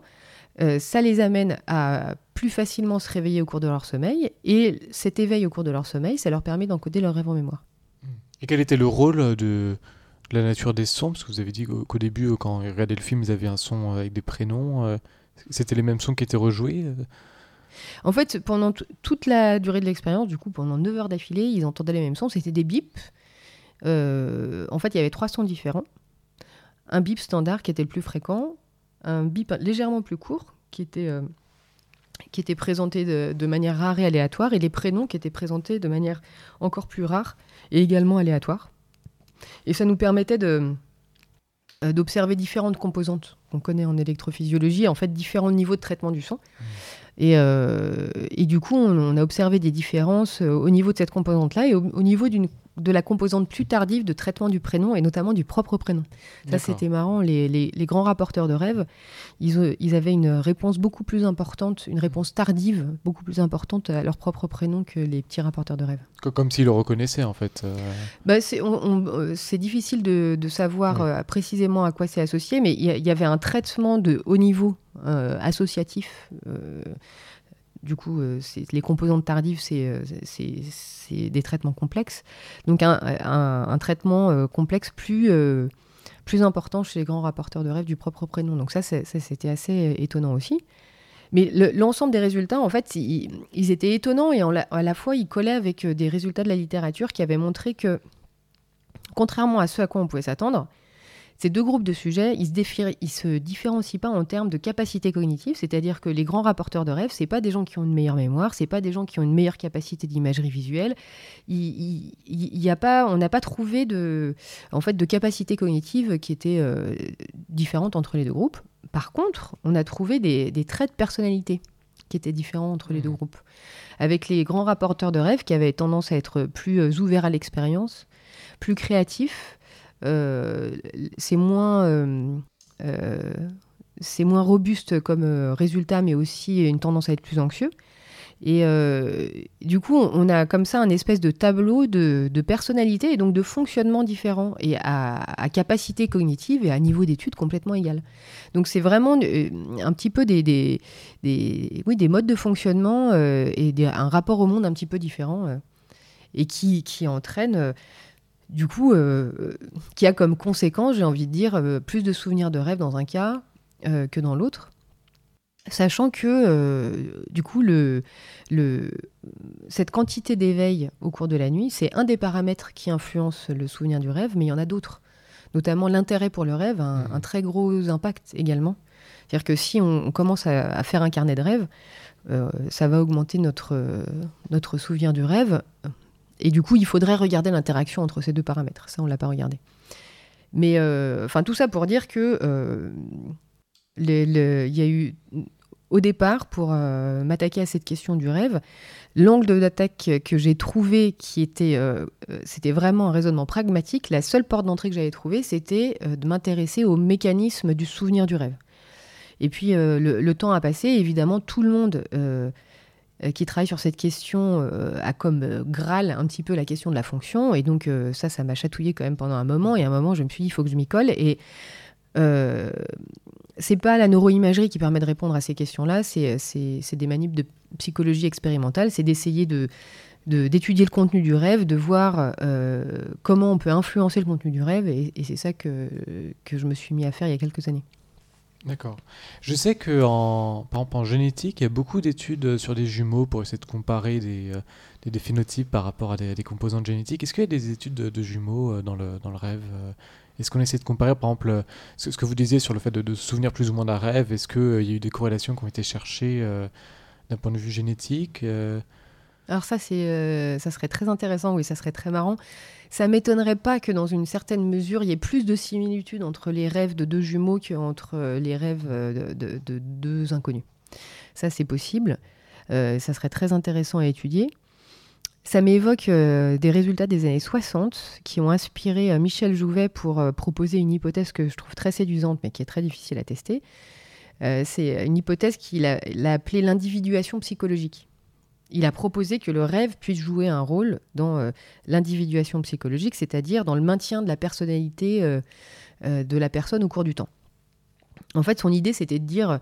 euh, ça les amène à plus facilement se réveiller au cours de leur sommeil. Et cet éveil au cours de leur sommeil, ça leur permet d'encoder leur rêve en mémoire. Et quel était le rôle de, de la nature des sons? Parce que vous avez dit qu'au début, euh, quand ils regardaient le film, ils avaient un son euh, avec des prénoms. euh, C'était les mêmes sons qui étaient rejoués euh? En fait, pendant toute la durée de l'expérience, du coup, pendant 9 heures d'affilée, ils entendaient les mêmes sons. C'était des bips. Euh, en fait, il y avait trois sons différents. Un bip standard qui était le plus fréquent, un bip légèrement plus court qui était, euh, qui était présenté de, manière rare et aléatoire, et les prénoms qui étaient présentés de manière encore plus rare et également aléatoire. Et ça nous permettait euh, d'observer différentes composantes qu'on connaît en électrophysiologie, en fait différents niveaux de traitement du son. Et, euh, et du coup, on, on a observé des différences euh, au niveau de cette composante-là et au, au niveau d'une de la composante plus tardive de traitement du prénom et notamment du propre prénom. Ça, c'était marrant. Les, grands rapporteurs de rêves, ils, ils, avaient une réponse beaucoup plus importante, une réponse tardive, beaucoup plus importante à leur propre prénom que les petits rapporteurs de rêves. Comme s'ils le reconnaissaient, en fait. Euh. Bah, euh, c'est difficile de, savoir euh, précisément à quoi c'est associé, mais il y, avait un traitement de haut niveau associatif du coup, euh, les composantes tardives, euh, c'est des traitements complexes. Donc un, traitement euh, complexe plus, important chez les grands rapporteurs de rêves du propre prénom. Donc ça, c'était assez étonnant aussi. Mais l'ensemble des résultats, en fait, ils, étaient étonnants et à la fois, ils collaient avec des résultats de la littérature qui avaient montré que, contrairement à ce à quoi on pouvait s'attendre, ces deux groupes de sujets, ils se, se différencient pas en termes de capacité cognitive, c'est-à-dire que les grands rapporteurs de rêves, c'est pas des gens qui ont une meilleure mémoire, c'est pas des gens qui ont une meilleure capacité d'imagerie visuelle. Il, y a pas, on n'a pas trouvé de, en fait, de capacité cognitive qui était euh, différente entre les deux groupes. Par contre, on a trouvé des, traits de personnalité qui étaient différents entre les deux mmh. groupes. Avec les grands rapporteurs de rêves qui avaient tendance à être plus euh, ouverts à l'expérience, plus créatifs, c'est moins euh, euh, c'est moins robuste comme résultat, mais aussi une tendance à être plus anxieux. Et du coup, on a comme ça un espèce de tableau de, personnalité et donc de fonctionnement différent et à, capacité cognitive et à niveau d'études complètement égal. Donc c'est vraiment un petit peu des, des, oui, des modes de fonctionnement et un rapport au monde un petit peu différent et qui, qui entraîne du coup, euh, qui a comme conséquence, j'ai envie de dire, euh, plus de souvenirs de rêve dans un cas euh, que dans l'autre. Sachant que, du coup, le, cette quantité d'éveil au cours de la nuit, c'est un des paramètres qui influence le souvenir du rêve, mais il y en a d'autres. Notamment l'intérêt pour le rêve, un, un, mmh. très gros impact également. C'est-à-dire que si on, commence à, à, faire un carnet de rêve, ça va augmenter notre, notre souvenir du rêve et du coup, il faudrait regarder l'interaction entre ces deux paramètres. Ça, on ne l'a pas regardé. Mais euh, enfin, tout ça pour dire que euh, il y a eu au départ, pour euh, m'attaquer à cette question du rêve, l'angle d'attaque que j'ai trouvé, qui était, c'était vraiment un raisonnement pragmatique, la seule porte d'entrée que j'avais trouvée, c'était de m'intéresser au mécanisme du souvenir du rêve. Et puis le, le, temps a passé, évidemment, tout le monde qui travaille sur cette question euh, a comme euh, Graal un petit peu la question de la fonction. Et donc, ça, ça m'a chatouillé quand même pendant un moment. Et à un moment, je me suis dit, il faut que je m'y colle. Et euh, c'est pas la neuroimagerie qui permet de répondre à ces questions-là. C'est des manips de psychologie expérimentale. C'est d'essayer de d'étudier le contenu du rêve, de voir comment on peut influencer le contenu du rêve. Et, et c'est ça que, que je me suis mis à faire il y a quelques années. D'accord. Je sais que par exemple en génétique, il y a beaucoup d'études sur des jumeaux pour essayer de comparer des, euh, des, phénotypes par rapport à des, composantes génétiques. Est-ce qu'il y a des études de, jumeaux euh, dans le, dans le rêve euh? Est-ce qu'on essaie de comparer, par exemple, ce, que vous disiez sur le fait de, se souvenir plus ou moins d'un rêve Est-ce qu'il y a eu des corrélations qui ont été cherchées d'un point de vue génétique alors ça, c'est, ça serait très intéressant, oui, ça serait très marrant. Ça m'étonnerait pas que dans une certaine mesure, il y ait plus de similitudes entre les rêves de deux jumeaux qu'entre euh, les rêves euh, de, deux inconnus. Ça, c'est possible. Euh, ça serait très intéressant à étudier. Ça m'évoque des résultats des années 60 qui ont inspiré Michel Jouvet pour proposer une hypothèse que je trouve très séduisante mais qui est très difficile à tester. c'est une hypothèse qu'il a appelée l'individuation psychologique il a proposé que le rêve puisse jouer un rôle dans euh, l'individuation psychologique, c'est-à-dire dans le maintien de la personnalité euh, euh, de la personne au cours du temps. En fait, son idée, c'était de dire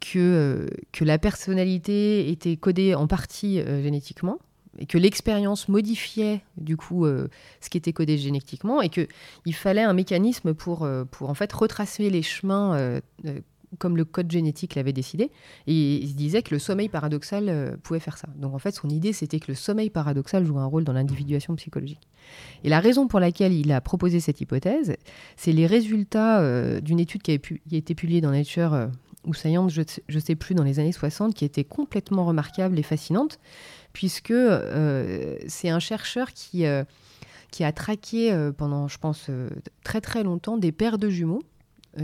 que, la personnalité était codée en partie génétiquement, et que l'expérience modifiait du coup ce qui était codé génétiquement et qu'il fallait un mécanisme pour, pour en fait retracer les chemins comme le code génétique l'avait décidé. Et il se disait que le sommeil paradoxal euh, pouvait faire ça. Donc en fait, son idée, c'était que le sommeil paradoxal joue un rôle dans l'individuation psychologique. Et la raison pour laquelle il a proposé cette hypothèse, c'est les résultats euh, d'une étude qui, a été publiée dans Nature euh, ou Science, je ne sais plus, dans les années 60, qui était complètement remarquable et fascinante, puisque c'est un chercheur qui, a traqué pendant, je pense, très très longtemps des paires de jumeaux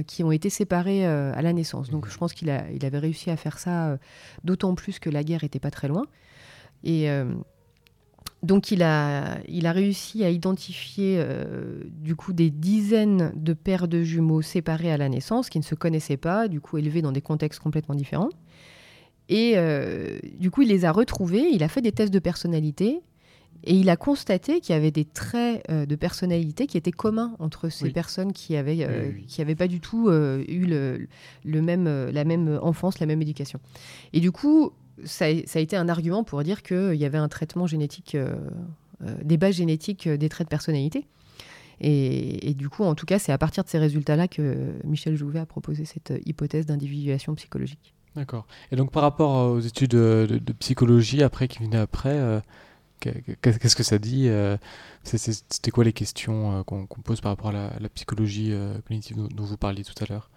qui ont été séparés euh, à la naissance. Donc mhm. je pense qu'il il avait réussi à faire ça, euh, d'autant plus que la guerre n'était pas très loin. Et donc il a, il a réussi à identifier du coup des dizaines de paires de jumeaux séparés à la naissance qui ne se connaissaient pas, du coup élevés dans des contextes complètement différents. Et du coup il les a retrouvés, il a fait des tests de personnalité et il a constaté qu'il y avait des traits euh, de personnalité qui étaient communs entre ces personnes qui avaient, euh, pas du tout euh, eu le, même, la même enfance, la même éducation. Et du coup, ça a, été un argument pour dire qu'il y avait un traitement génétique, des bases génétiques des traits de personnalité. Et, et, du coup, en tout cas, c'est à partir de ces résultats-là que Michel Jouvet a proposé cette hypothèse d'individuation psychologique. D'accord. Et donc, par rapport aux études de, de psychologie après qui venaient après, Qu'est-ce que ça dit euh, C'était quoi les questions euh, qu'on pose par rapport à la, psychologie euh, cognitive dont, vous parliez tout à l'heure?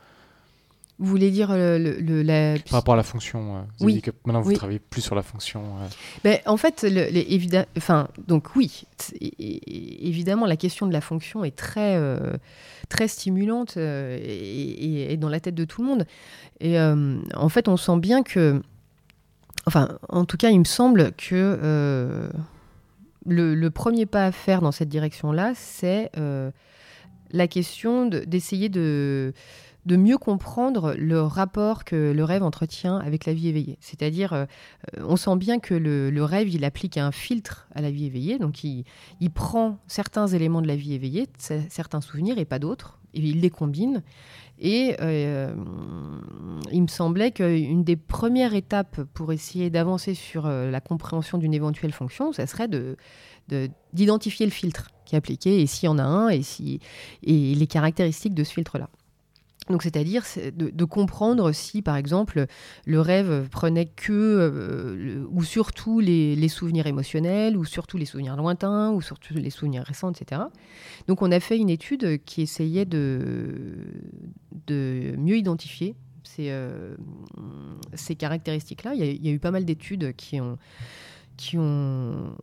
Vous voulez dire le, la... Par rapport à la fonction. Vous oui. Dit que maintenant, vous travaillez plus sur la fonction. Ben, en fait, le, enfin, donc oui, évidemment, la question de la fonction est très, très stimulante et, et, dans la tête de tout le monde. Et en fait, on sent bien que Enfin, en tout cas, il me semble que le, premier pas à faire dans cette direction-là, c'est euh, la question d'essayer de, mieux comprendre le rapport que le rêve entretient avec la vie éveillée. C'est-à-dire, euh, on sent bien que le, rêve, il applique un filtre à la vie éveillée, donc il prend certains éléments de la vie éveillée, certains souvenirs et pas d'autres, et il les combine. Et euh, il me semblait qu'une des premières étapes pour essayer d'avancer sur euh, la compréhension d'une éventuelle fonction, ça serait de, d'identifier le filtre qui est appliqué et s'il y en a un et, si, et les caractéristiques de ce filtre-là. C'est-à-dire de, comprendre si, par exemple, le rêve prenait que euh, ou surtout les, souvenirs émotionnels, ou surtout les souvenirs lointains, ou surtout les souvenirs récents, etc. Donc, on a fait une étude qui essayait de, mieux identifier ces, euh, caractéristiques-là. Il, y a eu pas mal d'études qui ont qui, ont,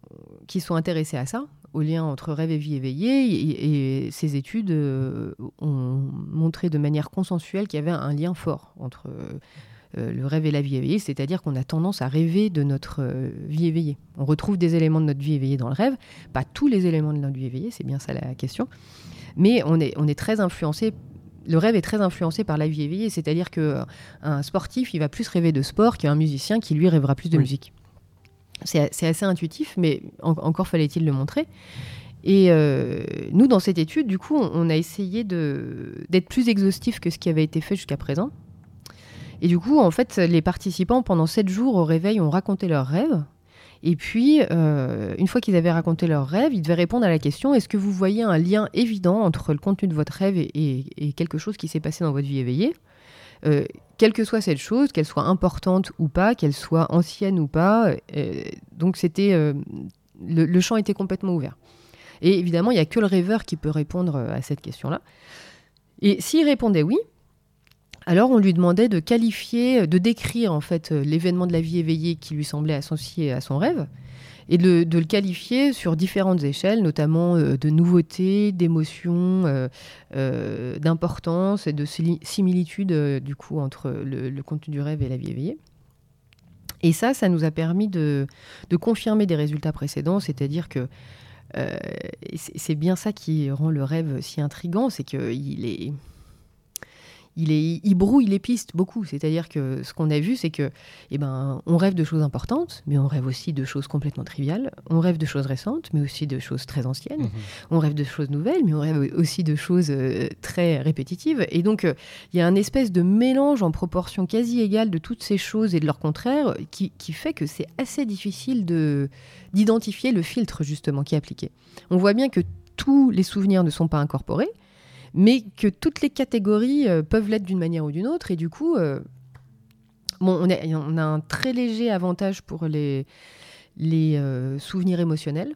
qui sont intéressés à ça, au lien entre rêve et vie éveillée. Et, ces études euh, ont montré de manière consensuelle qu'il y avait un lien fort entre euh, le rêve et la vie éveillée, c'est-à-dire qu'on a tendance à rêver de notre euh, vie éveillée. On retrouve des éléments de notre vie éveillée dans le rêve, pas tous les éléments de notre vie éveillée, c'est bien ça la question, mais on est, on est très influencé le rêve est très influencé par la vie éveillée, c'est-à-dire que un sportif, il va plus rêver de sport qu'un musicien qui lui rêvera plus de musique. C'est assez intuitif, mais encore fallait-il le montrer. Et euh, nous, dans cette étude, du coup, on, a essayé d'être plus exhaustif que ce qui avait été fait jusqu'à présent. Et du coup, en fait, les participants, pendant sept jours au réveil, ont raconté leurs rêves. Et puis, euh, une fois qu'ils avaient raconté leurs rêves, ils devaient répondre à la question est-ce que vous voyez un lien évident entre le contenu de votre rêve et quelque chose qui s'est passé dans votre vie éveillée? Euh, quelle que soit cette chose, qu'elle soit importante ou pas, qu'elle soit ancienne ou pas. Euh, donc c'était euh, le, champ était complètement ouvert. Et évidemment, il n'y a que le rêveur qui peut répondre à cette question-là. Et s'il répondait oui, alors on lui demandait de qualifier, de décrire en fait l'événement de la vie éveillée qui lui semblait associé à son rêve et de, le qualifier sur différentes échelles, notamment euh, de nouveauté, d'émotion, euh, euh, d'importance et de similitude du coup entre le, contenu du rêve et la vie éveillée. Et ça, ça nous a permis de, de confirmer des résultats précédents, c'est-à-dire que c'est bien ça qui rend le rêve si intrigant, c'est qu'il est il, est, il brouille les pistes beaucoup. C'est-à-dire que ce qu'on a vu, c'est que, eh ben, on rêve de choses importantes, mais on rêve aussi de choses complètement triviales. On rêve de choses récentes, mais aussi de choses très anciennes. Mhm. On rêve de choses nouvelles, mais on rêve aussi de choses euh, très répétitives. Et donc, euh, il y a un espèce de mélange en proportion quasi égale de toutes ces choses et de leur contraire qui, qui fait que c'est assez difficile de d'identifier le filtre justement qui est appliqué. On voit bien que tous les souvenirs ne sont pas incorporés mais que toutes les catégories euh, peuvent l'être d'une manière ou d'une autre. Et du coup, euh, bon, on, a, un très léger avantage pour les, les euh, souvenirs émotionnels.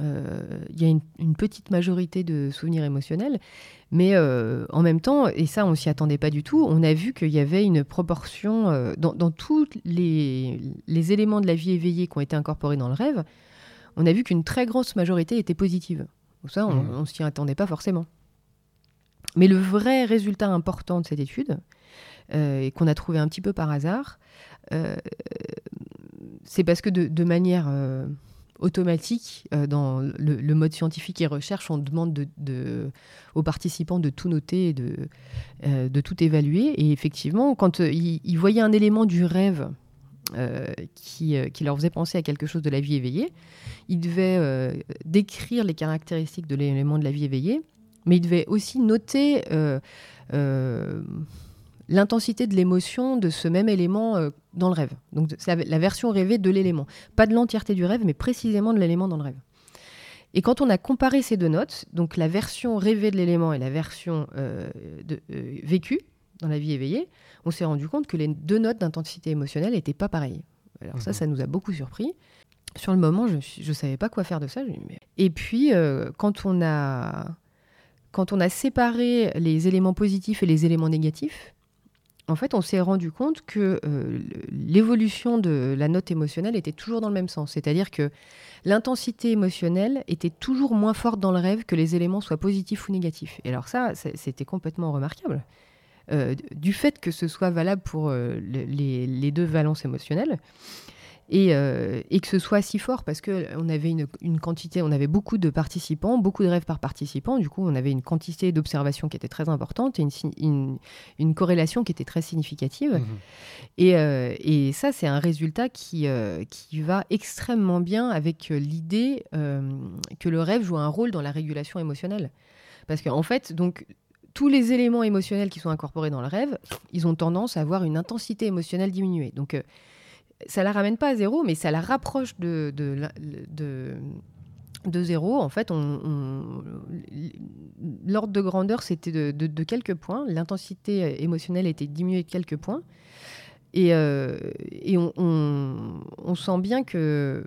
Il y a une, petite majorité de souvenirs émotionnels, mais en même temps, et ça on s'y attendait pas du tout, on a vu qu'il y avait une proportion dans, tous les, les, éléments de la vie éveillée qui ont été incorporés dans le rêve, on a vu qu'une très grosse majorité était positive. Donc ça, on, mmh. on s'y attendait pas forcément. Mais le vrai résultat important de cette étude, euh, et qu'on a trouvé un petit peu par hasard, euh, c'est parce que de, manière euh, automatique. dans le, mode scientifique et recherche, on demande de, aux participants de tout noter et de, de tout évaluer. Et effectivement, quand ils, voyaient un élément du rêve qui, leur faisait penser à quelque chose de la vie éveillée, ils devaient décrire les caractéristiques de l'élément de la vie éveillée, mais ils devaient aussi noter l'intensité de l'émotion de ce même élément euh, dans le rêve. Donc c'est la, version rêvée de l'élément. Pas de l'entièreté du rêve, mais précisément de l'élément dans le rêve. Et quand on a comparé ces deux notes, donc la version rêvée de l'élément et la version euh, euh, vécue dans la vie éveillée, on s'est rendu compte que les deux notes d'intensité émotionnelle n'étaient pas pareilles. Alors ça, mhm. ça nous a beaucoup surpris. Sur le moment, je ne savais pas quoi faire de ça. Et puis, quand, on a, quand on a séparé les éléments positifs et les éléments négatifs, en fait, on s'est rendu compte que euh, l'évolution de la note émotionnelle était toujours dans le même sens. C'est-à-dire que l'intensité émotionnelle était toujours moins forte dans le rêve que les éléments soient positifs ou négatifs. Et alors ça, c'était complètement remarquable. Euh, du fait que ce soit valable pour euh, les, deux valences émotionnelles, euh, et, que ce soit si fort parce qu'on avait une, quantité, on avait beaucoup de participants, beaucoup de rêves par participant, du coup on avait une quantité d'observations qui était très importante et une, une, corrélation qui était très significative. Mhm. Euh, et, ça c'est un résultat qui, euh, qui va extrêmement bien avec l'idée que le rêve joue un rôle dans la régulation émotionnelle. Parce qu'en fait, donc tous les éléments émotionnels qui sont incorporés dans le rêve, ils ont tendance à avoir une intensité émotionnelle diminuée. Donc ça la ramène pas à zéro, mais ça la rapproche de, de, de, zéro. En fait, l'ordre de grandeur, c'était de, quelques points. L'intensité émotionnelle était diminuée de quelques points. Et, euh, et on, on, sent bien que.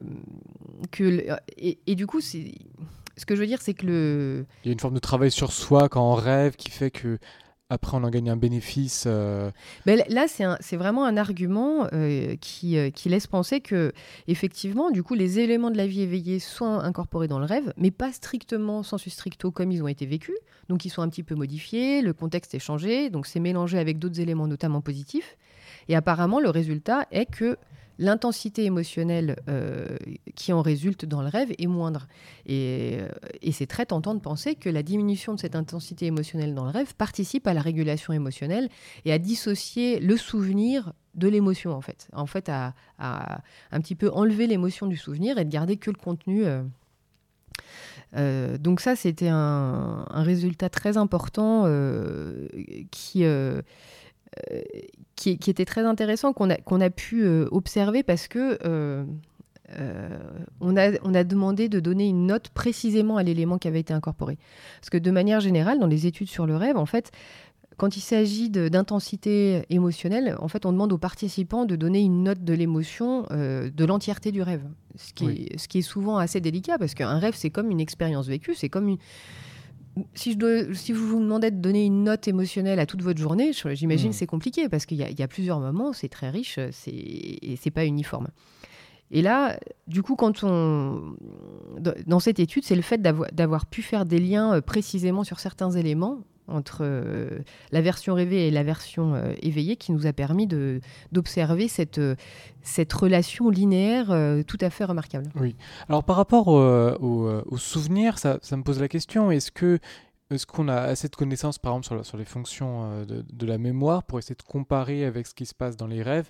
que et, et du coup, c'est. Ce que je veux dire, c'est que le. Il y a une forme de travail sur soi quand on rêve qui fait que après on en gagne un bénéfice. Euh. Là, c'est vraiment un argument euh, qui, euh, qui, laisse penser que, effectivement, du coup, les éléments de la vie éveillée sont incorporés dans le rêve, mais pas strictement sensu stricto comme ils ont été vécus. Donc, ils sont un petit peu modifiés, le contexte est changé, donc c'est mélangé avec d'autres éléments, notamment positifs. Et apparemment, le résultat est que l'intensité émotionnelle euh, qui en résulte dans le rêve est moindre. Euh, et, c'est très tentant de penser que la diminution de cette intensité émotionnelle dans le rêve participe à la régulation émotionnelle et à dissocier le souvenir de l'émotion, en fait. En fait, à, un petit peu enlever l'émotion du souvenir et de garder que le contenu. Euh, donc ça, c'était un, résultat très important qui, qui, était très intéressant, qu'on a, qu'on a pu euh, observer parce que euh, on, a, on a demandé de donner une note précisément à l'élément qui avait été incorporé. Parce que de manière générale, dans les études sur le rêve, en fait, quand il s'agit d'intensité émotionnelle, en fait, on demande aux participants de donner une note de l'émotion de l'entièreté du rêve. Ce qui, est, ce qui est souvent assez délicat parce qu'un rêve, c'est comme une expérience vécue, c'est comme une, si, je dois, si vous vous demandez de donner une note émotionnelle à toute votre journée, j'imagine que hmm. c'est compliqué parce qu'il y, a plusieurs moments, c'est très riche et c'est pas uniforme. Et là, du coup, quand on, dans cette étude, c'est le fait d'avoir pu faire des liens euh, précisément sur certains éléments entre euh, la version rêvée et la version euh, éveillée qui nous a permis d'observer cette, euh, cette relation linéaire tout à fait remarquable. Oui. Alors par rapport aux souvenirs, ça, me pose la question, est-ce que est-ce qu'on a assez de connaissances, par exemple, sur, sur les fonctions de, la mémoire pour essayer de comparer avec ce qui se passe dans les rêves?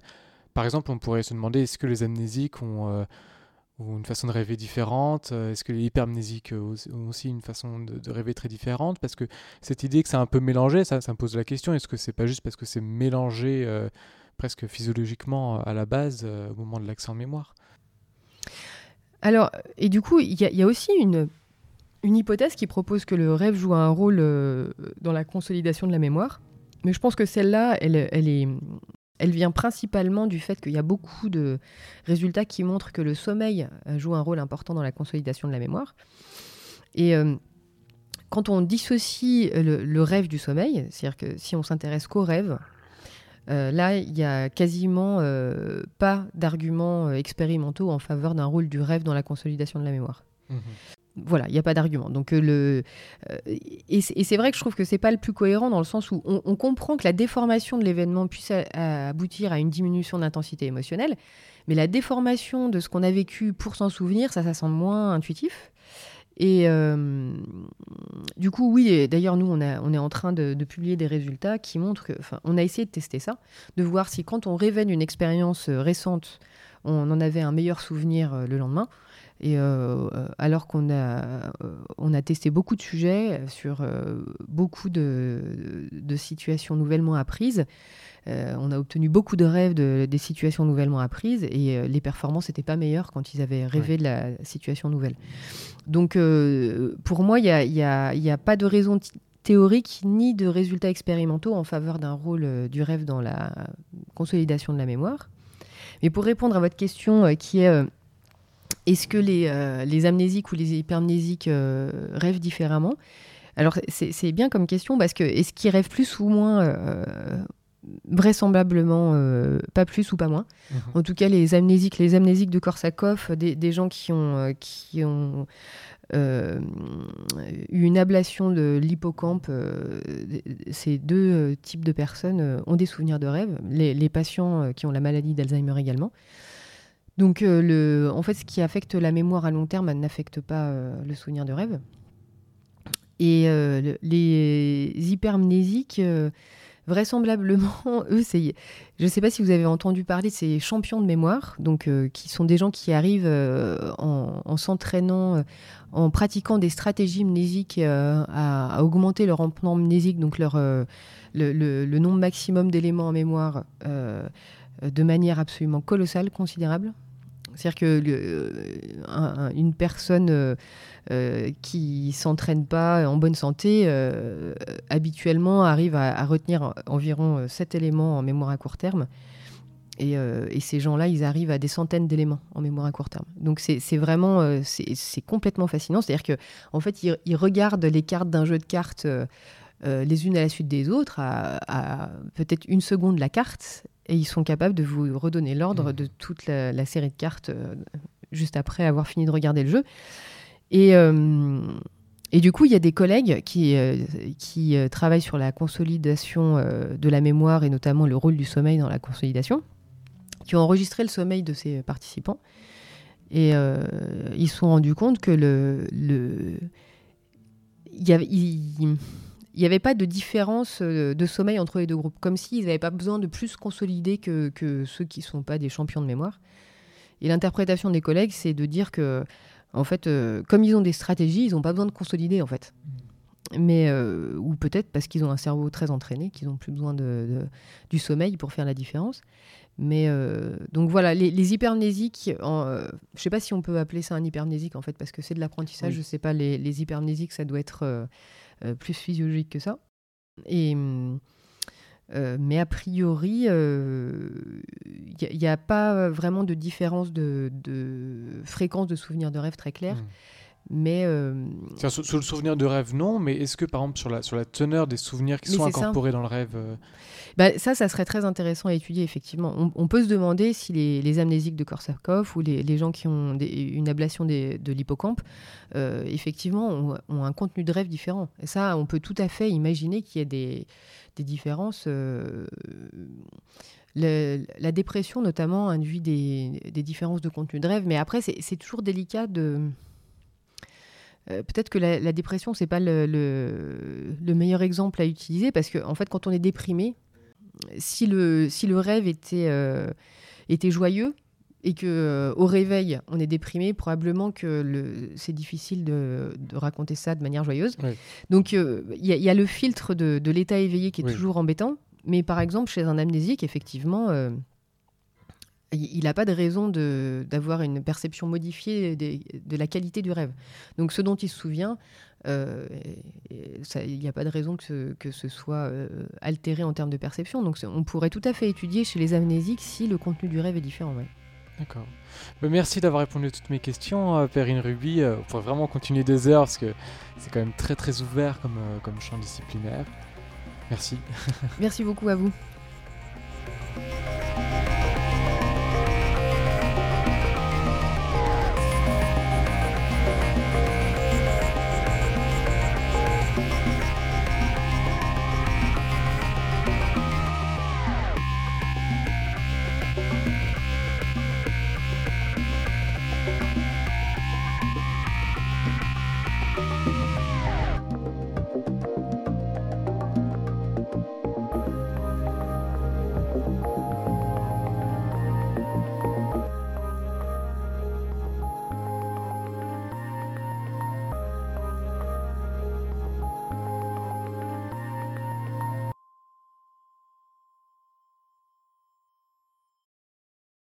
Par exemple, on pourrait se demander est-ce que les amnésiques ont ou une façon de rêver différente euh, Est-ce que les hypermnésiques ont aussi une façon de, rêver très différente? Parce que cette idée que c'est un peu mélangé, ça, ça me pose la question. Est-ce que c'est pas juste parce que c'est mélangé euh, presque physiologiquement euh, à la base au moment de l'accès en mémoire? Alors, et du coup, il y, a aussi une, une hypothèse qui propose que le rêve joue un rôle dans la consolidation de la mémoire. Mais je pense que celle-là, elle, elle, est, elle vient principalement du fait qu'il y a beaucoup de résultats qui montrent que le sommeil euh, joue un rôle important dans la consolidation de la mémoire. Et euh, quand on dissocie le, rêve du sommeil, c'est-à-dire que si on s'intéresse qu'au rêve, euh, là, il n'y a quasiment pas d'arguments expérimentaux en faveur d'un rôle du rêve dans la consolidation de la mémoire. Mmh voilà, il n'y a pas d'argument. Donc le et c'est vrai que je trouve que c'est pas le plus cohérent dans le sens où on, comprend que la déformation de l'événement puisse aboutir à une diminution d'intensité émotionnelle, mais la déformation de ce qu'on a vécu pour s'en souvenir, ça, ça semble moins intuitif. Et euh, du coup, oui, d'ailleurs, nous, on, est en train de, publier des résultats qui montrent que, on a essayé de tester ça, de voir si quand on révèle une expérience euh, récente, on en avait un meilleur souvenir euh, le lendemain. Et alors qu'on a, on a testé beaucoup de sujets sur beaucoup de, de, situations nouvellement apprises, euh, on a obtenu beaucoup de rêves de, des situations nouvellement apprises et euh, les performances n'étaient pas meilleures quand ils avaient rêvé de la situation nouvelle. Donc euh, pour moi, il n'y a, pas de raison théorique ni de résultats expérimentaux en faveur d'un rôle du rêve dans la consolidation de la mémoire. Mais pour répondre à votre question qui est est-ce que les, les, amnésiques ou les hypermnésiques rêvent différemment? Alors c'est bien comme question parce que est-ce qu'ils rêvent plus ou moins vraisemblablement euh, pas plus ou pas moins? Mhm. En tout cas, les amnésiques, les amnésiques de Korsakoff, des, gens qui ont, euh, qui ont euh, eu une ablation de l'hippocampe, ces deux types de personnes ont des souvenirs de rêve. Les, patients qui ont la maladie d'Alzheimer également. Donc, le, en fait, ce qui affecte la mémoire à long terme n'affecte pas le souvenir de rêve. Et les hypermnésiques vraisemblablement, eux. Je ne sais pas si vous avez entendu parler de ces champions de mémoire, donc euh, qui sont des gens qui arrivent euh, en, s'entraînant, euh, en pratiquant des stratégies mnésiques à, augmenter leur emploi mnésique, donc le, nombre maximum d'éléments en mémoire de manière absolument colossale, considérable. C'est-à-dire que une personne euh, qui s'entraînent pas en bonne santé, euh, habituellement arrivent à, retenir environ 7 euh, éléments en mémoire à court terme. Et, ces gens-là, ils arrivent à des centaines d'éléments en mémoire à court terme. Donc c'est vraiment, c'est complètement fascinant. C'est-à-dire que en fait, ils, regardent les cartes d'un jeu de cartes les unes à la suite des autres, à, peut-être une seconde la carte, et ils sont capables de vous redonner l'ordre mmh. de toute la, la, série de cartes juste après avoir fini de regarder le jeu. Et, euh, et du coup, il y a des collègues qui, euh, qui euh, travaillent sur la consolidation de la mémoire et notamment le rôle du sommeil dans la consolidation, qui ont enregistré le sommeil de ces participants. Et ils se sont rendus compte que le, le... il y avait, il n'y avait pas de différence de sommeil entre les deux groupes, comme s'ils n'avaient pas besoin de plus consolider que, que ceux qui ne sont pas des champions de mémoire. Et l'interprétation des collègues, c'est de dire que en fait, euh, comme ils ont des stratégies, ils n'ont pas besoin de consolider, en fait. Mais, euh, ou peut-être parce qu'ils ont un cerveau très entraîné, qu'ils n'ont plus besoin de, du sommeil pour faire la différence. Mais euh, donc voilà, les, les hypermnésiques, je ne sais pas si on peut appeler ça un hypermnésique en fait, parce que c'est de l'apprentissage, je ne sais pas, les, les, hypermnésiques, ça doit être plus physiologique que ça. Euh, mais a priori, il euh, n'y a, pas vraiment de différence de, fréquence de souvenirs de rêve très claire. Mmh. Mais euh, sur, le souvenir de rêve, non, mais est-ce que par exemple sur la, sur la teneur des souvenirs qui sont incorporés dans le rêve bah, Ça, ça serait très intéressant à étudier, effectivement. On, peut se demander si les, amnésiques de Korsakoff ou les, gens qui ont une ablation de l'hippocampe, effectivement, ont, un contenu de rêve différent. Et ça, on peut tout à fait imaginer qu'il y ait des, des différences. Euh, la dépression, notamment, induit des, des, différences de contenu de rêve. Mais après, c'est toujours délicat de. Euh, peut-être que la, dépression, c'est pas le, le, meilleur exemple à utiliser parce qu'en en fait, quand on est déprimé, si le, si le rêve était, euh, était joyeux, et que euh, au réveil on est déprimé, probablement que c'est difficile de, raconter ça de manière joyeuse. Donc il y, a le filtre de, l'état éveillé qui est toujours embêtant. Mais par exemple chez un amnésique, effectivement, il n'a pas de raison d'avoir une perception modifiée de la qualité du rêve. Donc ce dont il se souvient, il n'y a pas de raison que ce, que ce soit altéré en termes de perception. Donc on pourrait tout à fait étudier chez les amnésiques si le contenu du rêve est différent. D'accord. Bah, merci d'avoir répondu à toutes mes questions, euh, Perrine Ruby. Euh, on pourrait vraiment continuer des heures parce que c'est quand même très très ouvert comme, euh, comme champ disciplinaire. Merci. merci beaucoup à vous.